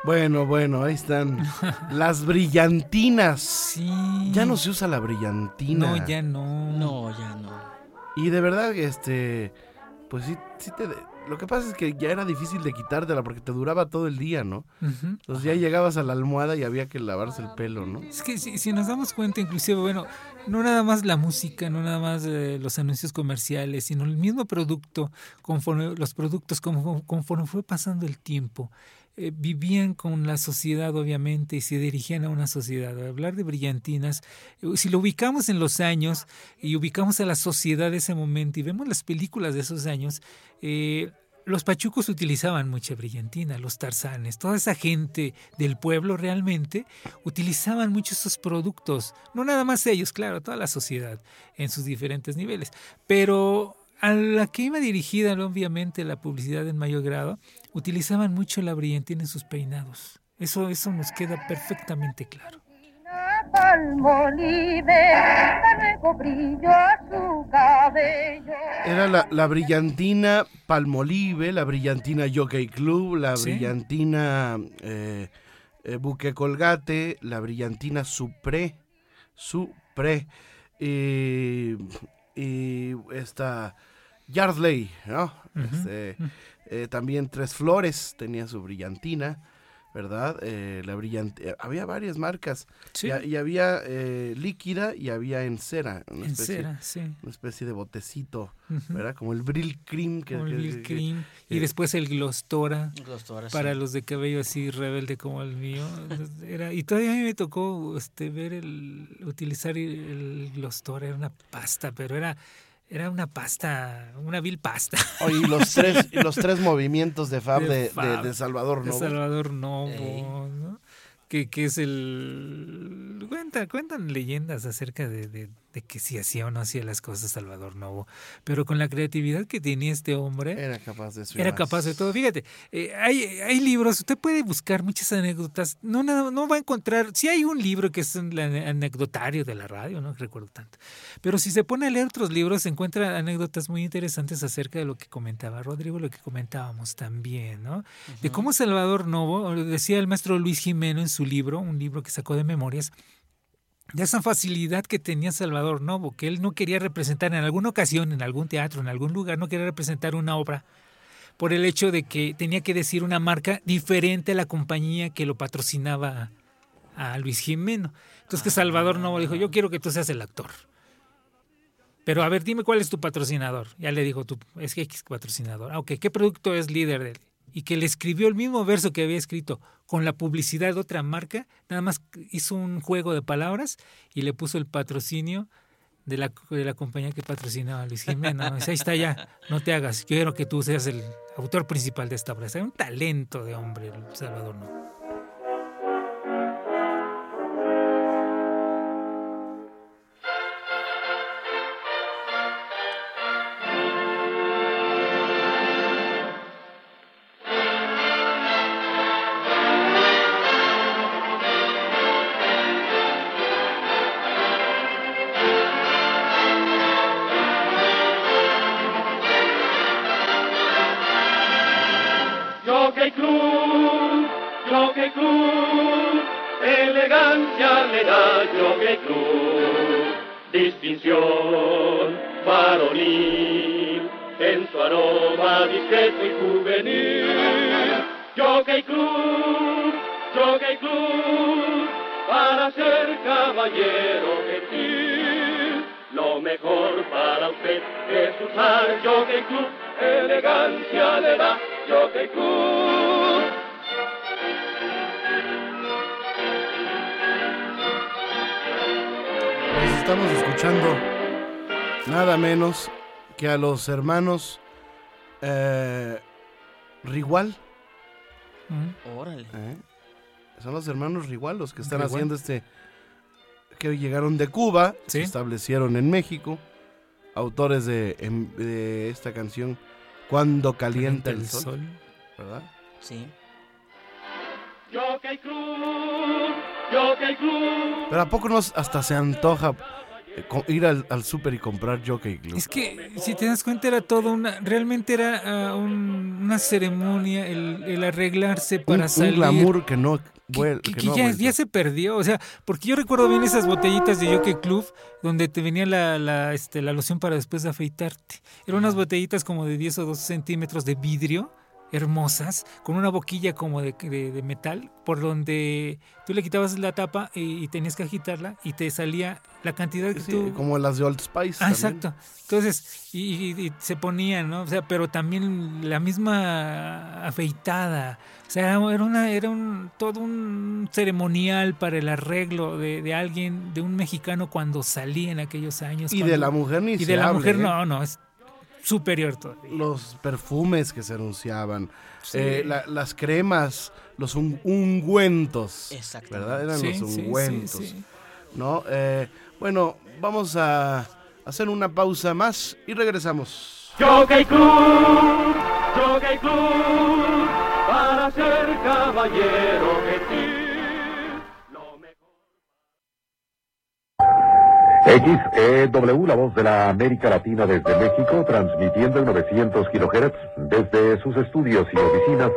[SPEAKER 1] Bueno, bueno, ahí están las brillantinas.
[SPEAKER 2] Sí.
[SPEAKER 1] Ya no se usa la brillantina.
[SPEAKER 2] No, ya no.
[SPEAKER 3] No, ya no.
[SPEAKER 1] Y de verdad, este, pues sí, sí te... Lo que pasa es que ya era difícil de quitártela porque te duraba todo el día, ¿no? Entonces ya llegabas a la almohada y había que lavarse el pelo, ¿no?
[SPEAKER 2] Es que si, si nos damos cuenta, inclusive, bueno, no nada más la música, no nada más eh, los anuncios comerciales, sino el mismo producto, conforme los productos, como, conforme fue pasando el tiempo, eh, vivían con la sociedad, obviamente, y se dirigían a una sociedad. Hablar de brillantinas, eh, si lo ubicamos en los años y ubicamos a la sociedad de ese momento y vemos las películas de esos años, eh, los pachucos utilizaban mucha brillantina, los tarzanes, toda esa gente del pueblo realmente utilizaban mucho esos productos. No nada más ellos, claro, toda la sociedad en sus diferentes niveles. Pero a la que iba dirigida, obviamente, la publicidad en mayor grado, utilizaban mucho la brillantina en sus peinados. Eso, eso nos queda perfectamente claro.
[SPEAKER 11] Palmolive, da nuevo brillo a su cabello.
[SPEAKER 1] Era la, la brillantina Palmolive, la brillantina Jockey Club, la
[SPEAKER 2] Sí.
[SPEAKER 1] brillantina eh, eh, Buque Colgate, la brillantina Supré, Supré, y, y esta Yardley, ¿no? Este, eh, también Tres Flores tenía su brillantina, ¿verdad? Eh, la brillantina, había varias marcas,
[SPEAKER 2] Sí.
[SPEAKER 1] y, ha- y había eh, líquida y había en cera, una
[SPEAKER 2] En
[SPEAKER 1] especie,
[SPEAKER 2] cera, sí.
[SPEAKER 1] una especie de botecito. ¿verdad? Como el Brill Cream. Que,
[SPEAKER 2] Como el
[SPEAKER 1] que-
[SPEAKER 2] Cream.
[SPEAKER 1] que-
[SPEAKER 2] Y después el Glostora.
[SPEAKER 3] Glostora,
[SPEAKER 2] Para
[SPEAKER 3] sí.
[SPEAKER 2] los de cabello así rebelde como el mío. Era, y todavía a mí me tocó este, ver el utilizar el Glostora. Era una pasta, pero era, era una pasta, una vil pasta.
[SPEAKER 1] Oye, y los tres, y los tres movimientos de Fab de, de-
[SPEAKER 2] Fab,
[SPEAKER 1] de Salvador
[SPEAKER 2] de
[SPEAKER 1] Novo.
[SPEAKER 2] Salvador Novo. ¿no? Que, que es el... Cuentan, cuentan leyendas acerca de, de- que si hacía o no hacía las cosas Salvador Novo. Pero con la creatividad que tenía este hombre...
[SPEAKER 1] Era capaz de
[SPEAKER 2] Era capaz de todo. Fíjate, eh, hay, hay libros, usted puede buscar muchas anécdotas. No, no, no va a encontrar. Sí hay un libro que es el ane- anecdotario de la radio, no recuerdo tanto. Pero si se pone a leer otros libros, se encuentra anécdotas muy interesantes acerca de lo que comentaba Rodrigo, lo que comentábamos también, ¿no? De cómo Salvador Novo, decía el maestro Luis Jimeno en su libro, un libro que sacó de memorias, de esa facilidad que tenía Salvador Novo, que él no quería representar en alguna ocasión, en algún teatro, en algún lugar, no quería representar una obra por el hecho de que tenía que decir una marca diferente a la compañía que lo patrocinaba a, Luis Jimeno. Entonces que Salvador Novo dijo, yo quiero que tú seas el actor. Pero a ver, dime cuál es tu patrocinador. Ya le dijo, tú, es X patrocinador. Ah, ok, ¿qué producto es líder de él? Y que le escribió el mismo verso que había escrito con la publicidad de otra marca, nada más hizo un juego de palabras y le puso el patrocinio de la, de la compañía que patrocinaba a Luis Jiménez. ahí está ya, no te hagas, quiero que tú seas el autor principal de esta obra. Es un talento de hombre, Salvador no.
[SPEAKER 8] Para ser caballero gentil, lo mejor para usted es usar Jockey Club, elegancia le da Jockey Club.
[SPEAKER 1] Pues estamos escuchando nada menos que a los hermanos eh, Rigual.
[SPEAKER 3] Órale.
[SPEAKER 1] ¿eh? Son los hermanos Rigual los que están
[SPEAKER 2] Rigual.
[SPEAKER 1] haciendo este. que llegaron de Cuba,
[SPEAKER 2] Sí.
[SPEAKER 1] se establecieron en México, autores de, em- de esta canción Cuando calienta el, sol, ¿verdad?
[SPEAKER 3] Sí.
[SPEAKER 1] Pero a poco nos hasta se antoja eh, ir al, al súper y comprar Jockey Club.
[SPEAKER 2] Es que si te das cuenta era todo una, realmente era ah, un- una ceremonia el, el arreglarse para
[SPEAKER 1] un, un
[SPEAKER 2] salir.
[SPEAKER 1] glamour que no, vuel-
[SPEAKER 2] que,
[SPEAKER 1] que
[SPEAKER 2] que
[SPEAKER 1] no ha
[SPEAKER 2] ya, se perdió, o sea, porque yo recuerdo bien esas botellitas de Jockey Club donde te venía la, la, este, la loción para después de afeitarte. Eran unas botellitas como de 10 o 12 centímetros de vidrio, hermosas, con una boquilla como de, de- de metal, por donde tú le quitabas la tapa y, y tenías que agitarla y te salía la cantidad que
[SPEAKER 1] Sí,
[SPEAKER 2] tú...
[SPEAKER 1] como las de Old Spice.
[SPEAKER 2] Ah, exacto. Entonces, y, y- y se ponían, ¿no? O sea, pero también la misma afeitada. O sea, era, era una, era un, todo un ceremonial para el arreglo de, de alguien, de un mexicano cuando salía en aquellos años.
[SPEAKER 1] Y
[SPEAKER 2] cuando-
[SPEAKER 1] de la mujer ni
[SPEAKER 2] Y
[SPEAKER 1] se
[SPEAKER 2] de la
[SPEAKER 1] hable,
[SPEAKER 2] mujer,
[SPEAKER 1] ¿eh?
[SPEAKER 2] no, no, es superior todavía.
[SPEAKER 1] Los perfumes que se anunciaban,
[SPEAKER 2] Sí.
[SPEAKER 1] eh, la- las cremas, los un- ungüentos.
[SPEAKER 3] Exactamente.
[SPEAKER 1] ¿Verdad? Eran
[SPEAKER 2] Sí,
[SPEAKER 1] los
[SPEAKER 2] sí, sí,
[SPEAKER 1] ungüentos.
[SPEAKER 2] sí.
[SPEAKER 1] ¿No? Eh, bueno, vamos a hacer una pausa más y regresamos.
[SPEAKER 8] Jockey Club, Jockey Club, para ser caballero gentil.
[SPEAKER 4] XEW, la voz de la América Latina desde México, transmitiendo en 900 kilohertz desde sus estudios y oficinas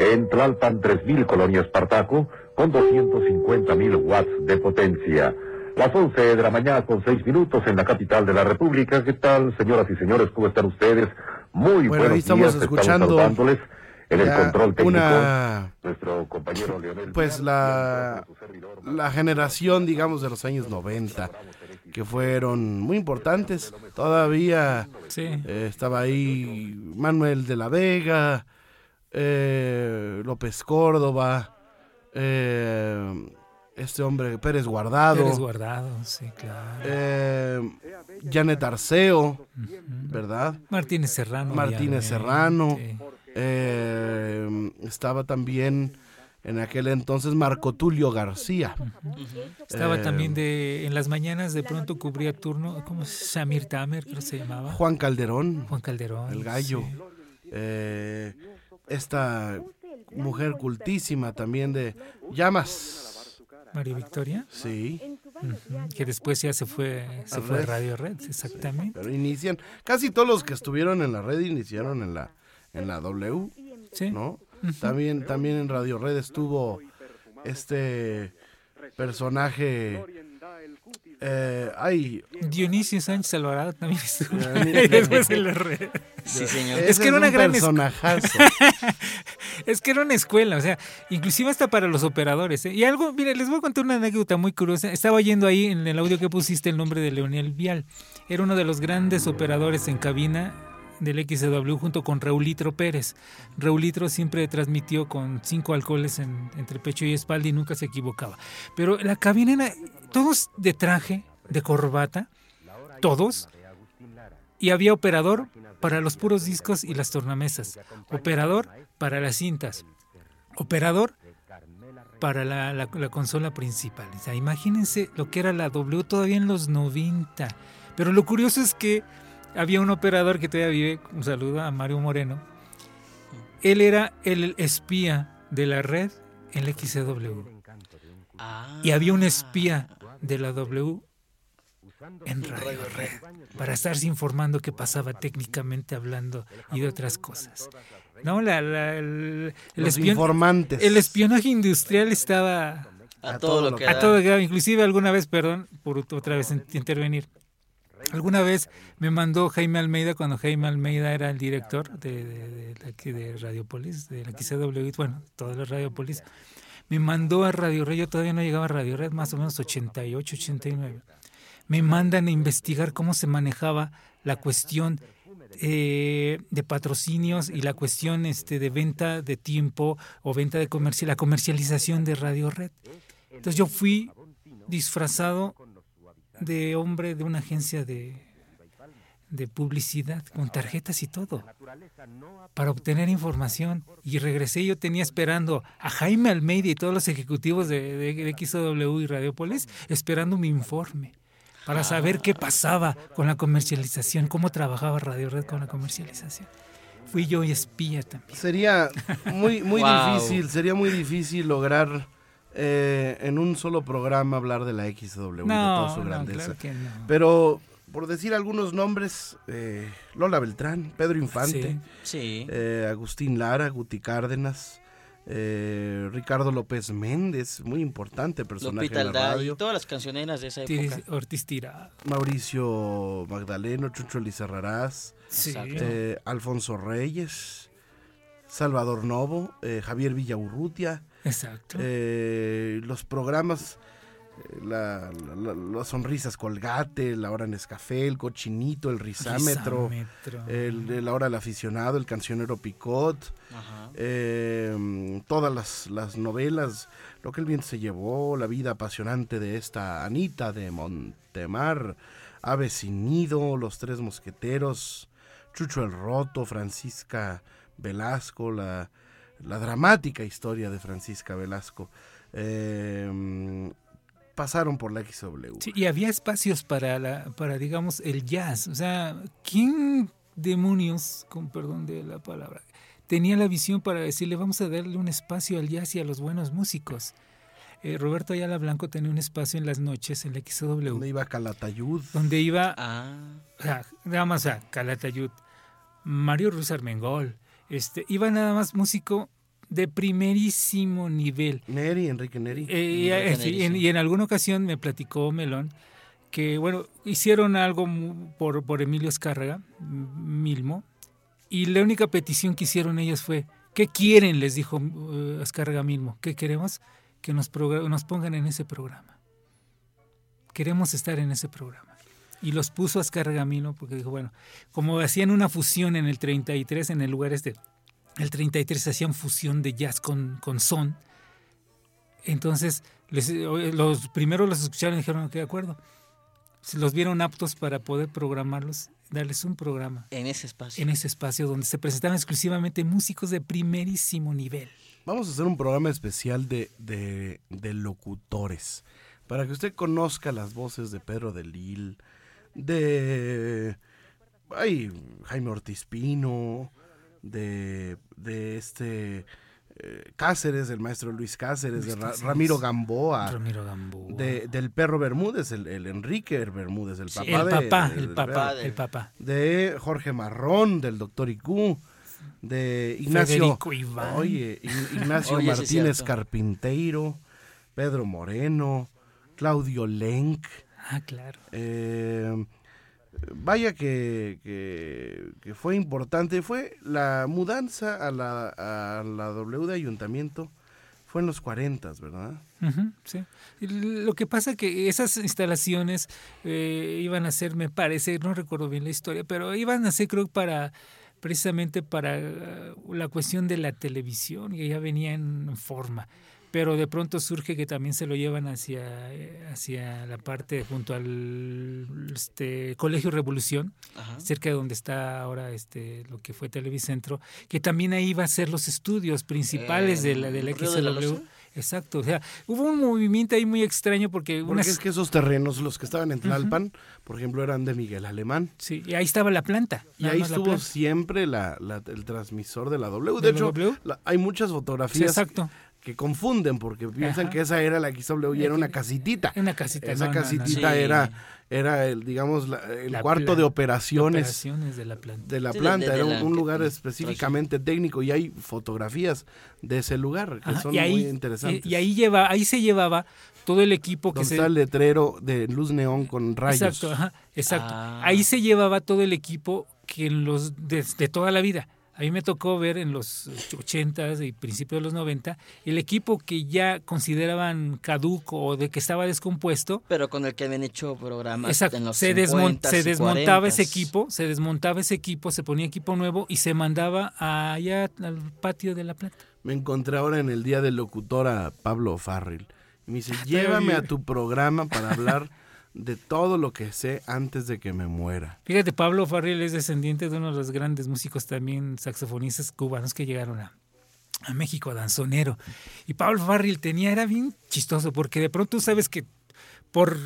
[SPEAKER 4] en Tlalpan 3000 Colonia Espartaco, con 250.000 watts de potencia. Las 11 de la mañana con 6 minutos en la capital de la República. ¿Qué tal, señoras y señores? ¿Cómo están ustedes? Muy
[SPEAKER 1] Bueno, ahí
[SPEAKER 4] buenos
[SPEAKER 1] estamos
[SPEAKER 4] días.
[SPEAKER 1] escuchando
[SPEAKER 4] en el control técnico.
[SPEAKER 1] una-
[SPEAKER 4] Nuestro compañero Leonel.
[SPEAKER 1] Pues la, la generación, digamos, de los años 90, que fueron muy importantes. Todavía eh, estaba ahí Manuel de la Vega, eh, López Córdoba, eh, este hombre Pérez Guardado.
[SPEAKER 2] Pérez Guardado, sí, claro.
[SPEAKER 1] eh, Janet Arceo, ¿verdad?
[SPEAKER 2] Martínez Serrano.
[SPEAKER 1] Martínez. Serrano. Eh, estaba también en aquel entonces Marco Tulio García.
[SPEAKER 2] Estaba
[SPEAKER 1] Eh,
[SPEAKER 2] también de en las mañanas de pronto cubría turno, ¿cómo es? Samir Tamer, creo que se llamaba.
[SPEAKER 1] Juan Calderón.
[SPEAKER 2] Juan Calderón.
[SPEAKER 1] El gallo.
[SPEAKER 2] sí.
[SPEAKER 1] Eh, esta mujer cultísima también de Llamas.
[SPEAKER 2] María Victoria.
[SPEAKER 1] Sí.
[SPEAKER 2] Que después ya se fue, se
[SPEAKER 1] A
[SPEAKER 2] fue
[SPEAKER 1] Red.
[SPEAKER 2] Radio Red, exactamente.
[SPEAKER 1] Pero inician, casi todos los que estuvieron en la red iniciaron en la, en la W,
[SPEAKER 2] Sí.
[SPEAKER 1] ¿no? También, también en Radio Red estuvo este personaje, eh, ay,
[SPEAKER 2] Dionisio Sánchez Alvarado también estuvo
[SPEAKER 1] Dionisio-
[SPEAKER 2] después en la red.
[SPEAKER 1] Sí, señor.
[SPEAKER 2] Es que era una
[SPEAKER 1] un
[SPEAKER 2] gran es-
[SPEAKER 1] personajazo.
[SPEAKER 2] es que era una escuela, o sea, inclusive hasta para los operadores. ¿eh? Y algo, mire, les voy a contar una anécdota muy curiosa. Estaba oyendo ahí en el audio que pusiste el nombre de Leonel Vial. Era uno de los grandes operadores en cabina del XW junto con Raulitro Pérez. Raulitro siempre transmitió con cinco alcoholes en- entre pecho y espalda y nunca se equivocaba. Pero la cabina era todos de traje, de corbata, todos. Y había operador para los puros discos y las tornamesas. Operador para las cintas. Operador para la, la- la consola principal. Imagínense lo que era la W todavía en los 90. Pero lo curioso es que había un operador que todavía vive, un saludo a Mario Moreno. Él era el espía de la red en la XCW. Y había un espía de la W en Radio Red para estarse informando qué pasaba técnicamente hablando y de otras cosas. No, la, la- el, el
[SPEAKER 1] Los
[SPEAKER 2] espion-
[SPEAKER 1] informantes.
[SPEAKER 2] El espionaje industrial estaba
[SPEAKER 3] A todo lo que
[SPEAKER 2] a
[SPEAKER 3] da.
[SPEAKER 2] todo lo que daba. Inclusive alguna vez, perdón, por otra vez in- intervenir. Alguna vez me mandó Jaime Almeida, cuando Jaime Almeida era el director de, de, de- de Radiopolis, de la XCW, bueno, todas las Radiopolis, me mandó a Radio Red, yo todavía no llegaba a Radio Red, más o menos 88, 89. Me mandan a investigar cómo se manejaba la cuestión eh, de patrocinios y la cuestión este, de venta de tiempo o venta de comercial, la comercialización de Radio Red. Entonces yo fui disfrazado de hombre de una agencia de, de publicidad con tarjetas y todo para obtener información y regresé yo tenía esperando a Jaime Almeida y todos los ejecutivos de, de, de XW y Radiopolis esperando mi informe para saber qué pasaba con la comercialización, cómo trabajaba Radio Red con la comercialización. Fui yo y espía también.
[SPEAKER 1] Sería muy, muy
[SPEAKER 2] Wow.
[SPEAKER 1] difícil, sería muy difícil lograr eh, en un solo programa hablar de la XW y de
[SPEAKER 2] No,
[SPEAKER 1] toda su
[SPEAKER 2] no,
[SPEAKER 1] grandeza.
[SPEAKER 2] claro que no.
[SPEAKER 1] Pero, por decir algunos nombres, eh, Lola Beltrán, Pedro Infante,
[SPEAKER 3] Sí. Sí.
[SPEAKER 1] eh, Agustín Lara, Guti Cárdenas, eh, Ricardo López Méndez, muy importante personaje
[SPEAKER 3] Lupita
[SPEAKER 1] en la radio.
[SPEAKER 3] todas las cancioneras de esa época.
[SPEAKER 2] Ortiz Tirado.
[SPEAKER 1] Mauricio Magdaleno, Chucho Lizarrarás,
[SPEAKER 2] Sí.
[SPEAKER 1] eh, Alfonso Reyes, Salvador Novo, eh, Javier Villaurrutia.
[SPEAKER 2] Exacto.
[SPEAKER 1] eh, los programas, eh, la, la- la- las sonrisas Colgate, la hora en Escafé, el cochinito, el el, el la hora del aficionado, el cancionero Picot,
[SPEAKER 3] Ajá.
[SPEAKER 1] eh, todas las, las novelas, Lo que el viento se llevó, La vida apasionante de esta Anita de Montemar, Ave sin nido, Los tres mosqueteros, Chucho el Roto, Francisca Velasco, la, la dramática historia de Francisca Velasco. Eh, pasaron por la XW.
[SPEAKER 2] Sí, y había espacios para, la, para, digamos, el jazz. O sea, ¿quién demonios, con perdón de la palabra, tenía la visión para decirle vamos a darle un espacio al jazz y a los buenos músicos? eh, Roberto Ayala Blanco tenía un espacio en las noches en la XW.
[SPEAKER 1] Donde iba Calatayud.
[SPEAKER 2] Donde iba,
[SPEAKER 3] Ah,
[SPEAKER 2] o sea, nada más a Calatayud, Mario Ruiz Armengol, este, iba nada más músico de primerísimo nivel.
[SPEAKER 1] Neri, Enrique Neri.
[SPEAKER 2] Eh,
[SPEAKER 3] Enrique
[SPEAKER 2] eh, en,
[SPEAKER 3] sí.
[SPEAKER 2] y en alguna ocasión me platicó Melón que, bueno, hicieron algo por, por Emilio Escárraga, Milmo, y la única petición que hicieron ellos fue, ¿qué quieren? Les dijo Escárraga Milmo, ¿qué queremos? Que nos, nos pongan en ese programa. Queremos estar en ese programa. Y los puso a Escárraga Milmo porque dijo, bueno, como hacían una fusión en el 33, en el lugar este, el 33 hacían fusión de jazz con, con son, entonces, les- los primeros los escucharon y dijeron que de acuerdo. Se Los vieron aptos para poder programarlos, darles un programa
[SPEAKER 3] en ese espacio.
[SPEAKER 2] en ese espacio donde se presentaban exclusivamente músicos de primerísimo nivel.
[SPEAKER 1] Vamos a hacer un programa especial de, de, de locutores. Para que usted conozca las voces de Pedro de Lil, de ay, Jaime Ortiz Pino, de, de este eh, Cáceres, el maestro Luis Cáceres,
[SPEAKER 2] Luis
[SPEAKER 1] de Ra-. Ramiro Gamboa,
[SPEAKER 2] Ramiro Gamboa.
[SPEAKER 1] de, del perro Bermúdez, el, el Enrique Bermúdez, el
[SPEAKER 2] Sí,
[SPEAKER 1] papá
[SPEAKER 2] el
[SPEAKER 1] de-
[SPEAKER 2] papá,
[SPEAKER 1] del-
[SPEAKER 2] el papá,
[SPEAKER 1] perro
[SPEAKER 2] el papá.
[SPEAKER 1] de Jorge Marrón, del doctor Icu, de Ignacio,
[SPEAKER 2] Iván.
[SPEAKER 1] oye, Ign- Ignacio
[SPEAKER 3] Oye,
[SPEAKER 1] Martínez. Carpinteiro, Pedro Moreno, Claudio Lenk.
[SPEAKER 2] Ah, claro.
[SPEAKER 1] eh, vaya que, que, que fue importante, fue la mudanza a la, a la W de Ayuntamiento, fue en los 40, ¿verdad?
[SPEAKER 2] Sí. Lo que pasa que esas instalaciones eh, iban a ser, me parece, no recuerdo bien la historia, pero iban a ser creo para precisamente para eh, la cuestión de la televisión y ya venía en forma. Pero de pronto surge que también se lo llevan hacia, eh, hacia la parte junto al este, Colegio Revolución,
[SPEAKER 3] Ajá.
[SPEAKER 2] cerca de donde está ahora este lo que fue Televicentro, que también ahí iba a ser los estudios principales de la, de la
[SPEAKER 3] ¿En Río de la. Loza?
[SPEAKER 2] Exacto, o sea, hubo un movimiento ahí muy extraño porque,
[SPEAKER 1] Porque
[SPEAKER 2] unas,
[SPEAKER 1] es que esos terrenos, los que estaban en Tlalpan, por ejemplo, eran de Miguel Alemán.
[SPEAKER 2] sí, y ahí estaba la planta.
[SPEAKER 1] Y ahí
[SPEAKER 2] la
[SPEAKER 1] estuvo siempre la, la- el transmisor de la W. De,
[SPEAKER 2] ¿De la
[SPEAKER 1] hecho,
[SPEAKER 2] W?
[SPEAKER 1] la- hay muchas
[SPEAKER 2] Sí,
[SPEAKER 1] fotografías
[SPEAKER 2] exacto.
[SPEAKER 1] que confunden porque piensan
[SPEAKER 2] Ajá.
[SPEAKER 1] que esa era la XW y era una casitita.
[SPEAKER 2] Una casita.
[SPEAKER 1] Esa
[SPEAKER 2] no, no, no,
[SPEAKER 1] casitita
[SPEAKER 3] Sí.
[SPEAKER 1] era, era el, digamos, la- el
[SPEAKER 2] La
[SPEAKER 1] cuarto de operaciones
[SPEAKER 2] operaciones de la planta.
[SPEAKER 1] de la
[SPEAKER 3] Sí, de-
[SPEAKER 1] planta.
[SPEAKER 3] de- de
[SPEAKER 1] era un,
[SPEAKER 3] la-
[SPEAKER 1] un
[SPEAKER 3] que-
[SPEAKER 1] lugar
[SPEAKER 3] que-
[SPEAKER 1] específicamente técnico y hay fotografías de ese lugar que
[SPEAKER 2] Ajá,
[SPEAKER 1] son
[SPEAKER 2] y ahí,
[SPEAKER 1] muy interesantes.
[SPEAKER 2] Y, y ahí lleva, ahí se llevaba todo el equipo que
[SPEAKER 1] Donde
[SPEAKER 2] se
[SPEAKER 1] está el letrero de luz neón con rayos.
[SPEAKER 2] Exacto, ajá, exacto.
[SPEAKER 3] Ah.
[SPEAKER 2] Ahí se llevaba todo el equipo que los de, de toda la vida. A mí me tocó ver en los 80 y principios de los 90 el equipo que ya consideraban caduco o de que estaba descompuesto.
[SPEAKER 3] Pero con el que habían hecho programas
[SPEAKER 2] Exacto,
[SPEAKER 3] en los
[SPEAKER 2] se, desmon-
[SPEAKER 3] 50s
[SPEAKER 2] se desmontaba ese
[SPEAKER 3] 40s.
[SPEAKER 2] equipo, se desmontaba ese equipo, se ponía equipo nuevo y se mandaba allá al patio de la planta.
[SPEAKER 1] Me encontré ahora en el día del locutor a Pablo Farril. Y me dice, llévame a tu programa para hablar de todo lo que sé antes de que me muera.
[SPEAKER 2] Fíjate, Pablo Farril es descendiente de uno de los grandes músicos también saxofonistas cubanos que llegaron a, a México, danzonero. Y Pablo Farril tenía, era bien chistoso, porque de pronto sabes que por,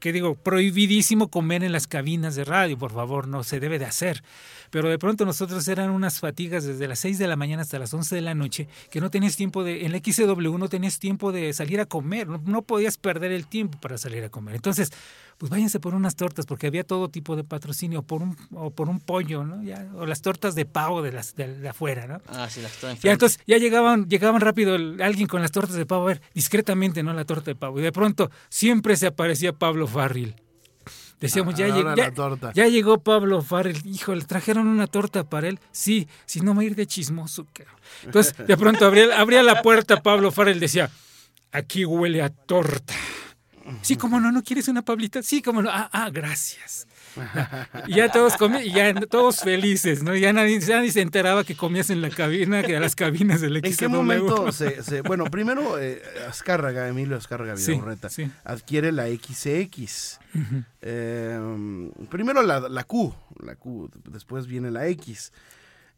[SPEAKER 2] ¿qué digo? Prohibidísimo comer en las cabinas de radio, por favor, no se debe de hacer. Pero de pronto nosotros eran unas fatigas desde las 6 de la mañana hasta las 11 de la noche, que no tenías tiempo de, en la XW no tenías tiempo de salir a comer, no, no podías perder el tiempo para salir a comer. Entonces, pues váyanse por unas tortas, porque había todo tipo de patrocinio, o por un, o por un pollo, ¿no? Ya, o las tortas de pavo de las de, de afuera, ¿no?
[SPEAKER 3] Ah, sí, las que
[SPEAKER 2] Ya
[SPEAKER 3] enfrente.
[SPEAKER 2] entonces ya llegaban, llegaban rápido el- alguien con las tortas de pavo, a ver, discretamente, ¿no? La torta de pavo. Y de pronto siempre se aparecía Pablo Farril. Decíamos,
[SPEAKER 1] A-
[SPEAKER 2] ya, ya, llegó Pablo Farril. Híjole, trajeron una torta para él. Sí, si no me ir de chismoso. cabrón. Entonces, de pronto abría, abría la puerta Pablo Farril decía, aquí huele a torta. Sí, como no, ¿no quieres una Pablita? Sí, como no. Ah, ah, gracias. Y ya todos comían, y ya todos felices, ¿no? Ya nadie, ya nadie se enteraba que comías en la cabina, que a las cabinas del XW.
[SPEAKER 1] ¿En qué momento se, se- bueno, primero eh, Azcárraga, Emilio Azcárraga
[SPEAKER 2] Sí, sí.
[SPEAKER 1] adquiere la XX. Eh, primero la, la Q, la Q, después viene la X.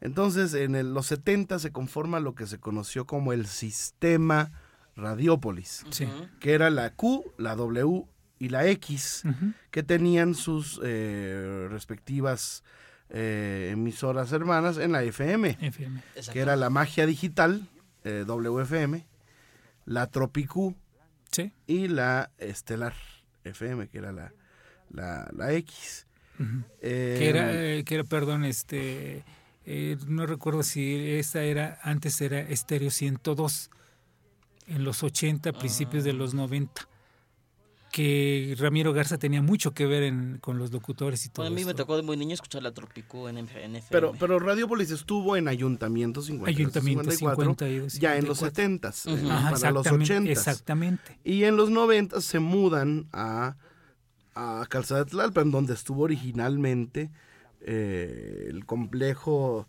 [SPEAKER 1] Entonces, en el- los 70 se conforma lo que se conoció como el sistema Radiópolis,
[SPEAKER 2] Sí.
[SPEAKER 1] que era la Q, la W y la X, que tenían sus eh, respectivas eh, emisoras hermanas en la FM
[SPEAKER 2] FM.
[SPEAKER 1] que era la magia digital, eh, WFM, la Tropicú
[SPEAKER 2] Sí.
[SPEAKER 1] y la Estelar FM, que era la, la, la X.
[SPEAKER 2] Que era, eh, que era, perdón, este, eh, no recuerdo si esta era, antes era Estéreo 102, en los 80, principios de los 90, que Ramiro Garza tenía mucho que ver en, con los locutores y todo
[SPEAKER 3] Bueno, a mí me tocó de muy niño escuchar la Tropico en, F- en FM.
[SPEAKER 1] Pero, pero Radiopolis estuvo en Ayuntamiento 53,
[SPEAKER 2] Ayuntamiento
[SPEAKER 1] 54,
[SPEAKER 2] 52,
[SPEAKER 1] ya en los
[SPEAKER 2] 54.
[SPEAKER 1] 70s,
[SPEAKER 2] Ujú.
[SPEAKER 1] eh,
[SPEAKER 2] Ajá,
[SPEAKER 1] para los
[SPEAKER 2] exactamente,
[SPEAKER 1] 80s.
[SPEAKER 2] exactamente.
[SPEAKER 1] Y en los 90 se mudan a, a Calzada de Tlalpan, donde estuvo originalmente eh, el complejo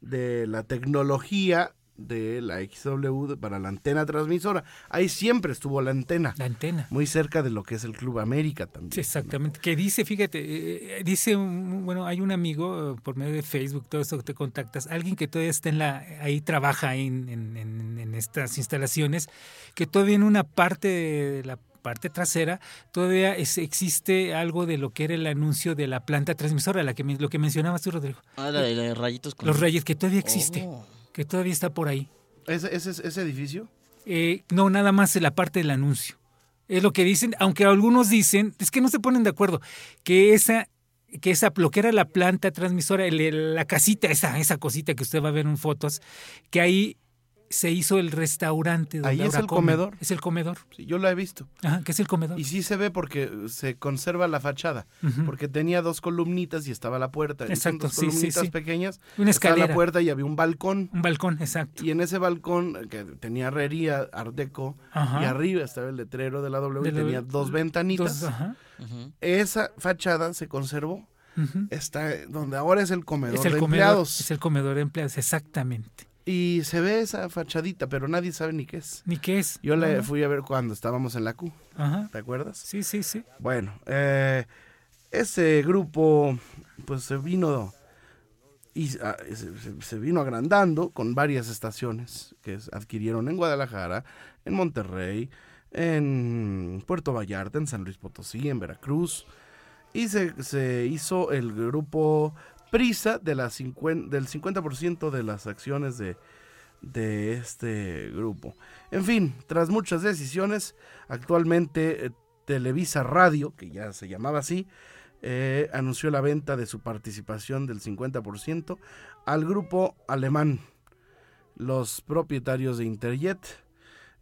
[SPEAKER 1] de la tecnología de la XW de- para la antena transmisora. Ahí siempre estuvo la antena.
[SPEAKER 2] La antena.
[SPEAKER 1] Muy cerca de lo que es el Club América también.
[SPEAKER 2] Sí, exactamente. Que dice, fíjate, eh, dice, un- bueno, hay un amigo eh, por medio de Facebook, todo esto que te contactas, alguien que todavía está en la, ahí trabaja en, en- en- en estas instalaciones, que todavía en una parte de la parte trasera todavía es- existe algo de lo que era el anuncio de la planta transmisora, la que lo que mencionabas tú, Rodrigo.
[SPEAKER 3] Ah, la de los rayitos con...
[SPEAKER 2] Los Reyes, que todavía existe,
[SPEAKER 3] Oh.
[SPEAKER 2] Que todavía está por ahí.
[SPEAKER 1] ¿Ese, ese, ese edificio?
[SPEAKER 2] Eh, no, nada más la parte del anuncio. Es lo que dicen, aunque algunos dicen, es que no se ponen de acuerdo, que esa, que esa, lo que era la planta transmisora, el- el- la casita, esa, esa cosita que usted va a ver en fotos, que ahí se hizo el restaurante. donde
[SPEAKER 1] Ahí es el
[SPEAKER 2] comen.
[SPEAKER 1] comedor.
[SPEAKER 2] Es el comedor.
[SPEAKER 1] Sí, yo lo he visto.
[SPEAKER 2] Ajá, que es el comedor.
[SPEAKER 1] Y sí se ve porque se conserva la fachada, porque tenía dos columnitas y estaba la puerta.
[SPEAKER 2] Exacto,
[SPEAKER 1] dos
[SPEAKER 2] sí, sí,
[SPEAKER 1] columnitas
[SPEAKER 2] sí.
[SPEAKER 1] pequeñas.
[SPEAKER 2] Una
[SPEAKER 1] estaba
[SPEAKER 2] escalera.
[SPEAKER 1] la puerta y había un balcón.
[SPEAKER 2] Un balcón, exacto.
[SPEAKER 1] Y en ese balcón, eh, que tenía herrería, art deco,
[SPEAKER 2] Ajá.
[SPEAKER 1] y arriba estaba el letrero de la W,
[SPEAKER 2] De
[SPEAKER 1] y
[SPEAKER 2] la-
[SPEAKER 1] tenía dos ventanitas.
[SPEAKER 2] Dos, ajá.
[SPEAKER 1] Esa fachada se conservó. Está donde ahora es el comedor
[SPEAKER 2] Es el
[SPEAKER 1] de
[SPEAKER 2] comedor,
[SPEAKER 1] empleados.
[SPEAKER 2] es el comedor de empleados, exactamente.
[SPEAKER 1] Y se ve esa fachadita, pero nadie sabe ni qué es.
[SPEAKER 2] Ni qué es.
[SPEAKER 1] Yo la
[SPEAKER 2] Ajá.
[SPEAKER 1] fui a ver cuando estábamos en la Q.
[SPEAKER 2] Ajá.
[SPEAKER 1] ¿Te acuerdas?
[SPEAKER 2] Sí, sí, sí.
[SPEAKER 1] Bueno, eh, ese grupo pues se vino y ah, se, vino agrandando con varias estaciones que adquirieron en Guadalajara, en Monterrey, en Puerto Vallarta, en San Luis Potosí, en Veracruz. Y se, se hizo el grupo Prisa de la cincuen- del 50% de las acciones de, de este grupo. En fin, tras muchas decisiones, actualmente eh, Televisa Radio, que ya se llamaba así, eh, anunció la venta de su participación del 50% al grupo alemán. Los propietarios de Interjet,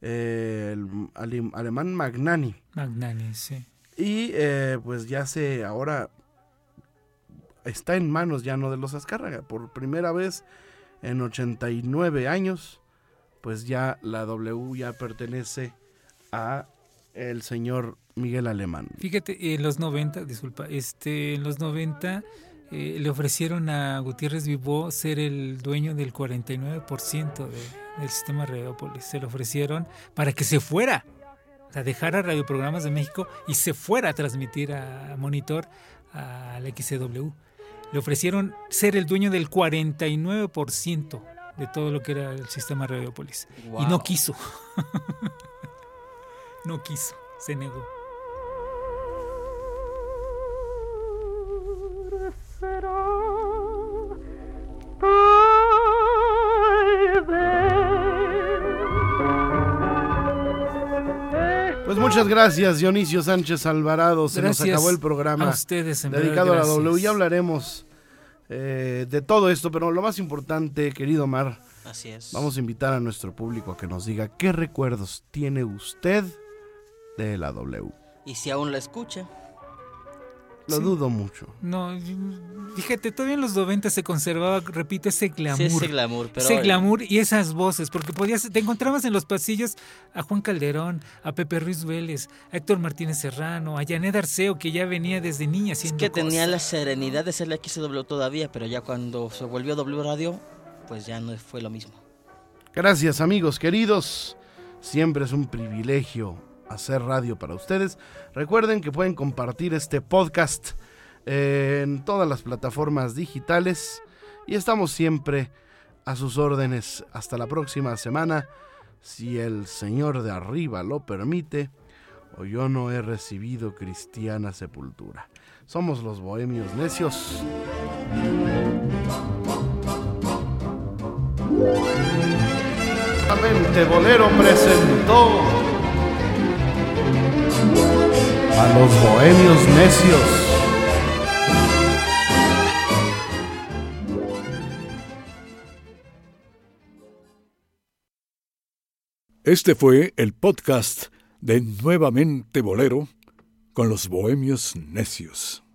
[SPEAKER 1] eh, el ale- alemán Magnani.
[SPEAKER 2] Magnani, sí.
[SPEAKER 1] Y pues ya se ahora está en manos ya no de los Azcárraga. Por primera vez en 89 años, pues ya la W ya pertenece a el señor Miguel Alemán.
[SPEAKER 2] Fíjate, en los 90, disculpa, este, en los 90 eh, le ofrecieron a Gutiérrez Vivó ser el dueño del 49% de- del sistema Radiópolis. Se lo ofrecieron para que se fuera, o sea, dejara Radioprogramas de México y se fuera a transmitir a Monitor a la XCW. Le ofrecieron ser el dueño del 49% de todo lo que era el sistema Radiopolis. Y no quiso. no quiso, se negó.
[SPEAKER 1] Muchas gracias, Dionisio Sánchez Alvarado. Se
[SPEAKER 2] Gracias
[SPEAKER 1] nos acabó el programa
[SPEAKER 2] a ustedes, en verdad,
[SPEAKER 1] dedicado a la. W. Ya hablaremos eh, de todo esto, pero lo más importante, querido Mar,
[SPEAKER 3] Así es.
[SPEAKER 1] vamos a invitar a nuestro público a que nos diga qué recuerdos tiene usted de la W.
[SPEAKER 3] Y si aún la escucha.
[SPEAKER 1] Lo
[SPEAKER 2] Sí.
[SPEAKER 1] dudo mucho.
[SPEAKER 2] No, fíjate, todavía en los 90 se conservaba, repito, ese glamour.
[SPEAKER 3] Sí, ese glamour, pero-
[SPEAKER 2] Ese glamour y esas voces, porque podías, te encontrabas en los pasillos a Juan Calderón, a Pepe Ruiz Vélez, a Héctor Martínez Serrano, a Janet Arceo, que ya venía desde niña
[SPEAKER 3] Es
[SPEAKER 2] haciendo
[SPEAKER 3] que tenía la serenidad de ser la XW todavía, pero ya cuando se volvió W Radio, pues ya no fue lo mismo.
[SPEAKER 1] Gracias amigos queridos. Siempre es un privilegio hacer radio para ustedes. Recuerden que pueden compartir este podcast en todas las plataformas digitales y estamos siempre a sus órdenes. Hasta la próxima semana, si el Señor de arriba lo permite, o yo no he recibido cristiana sepultura. Somos los bohemios necios. Bolero presentó a los bohemios necios.
[SPEAKER 12] Este fue el podcast de Nuevamente Bolero con los Bohemios Necios.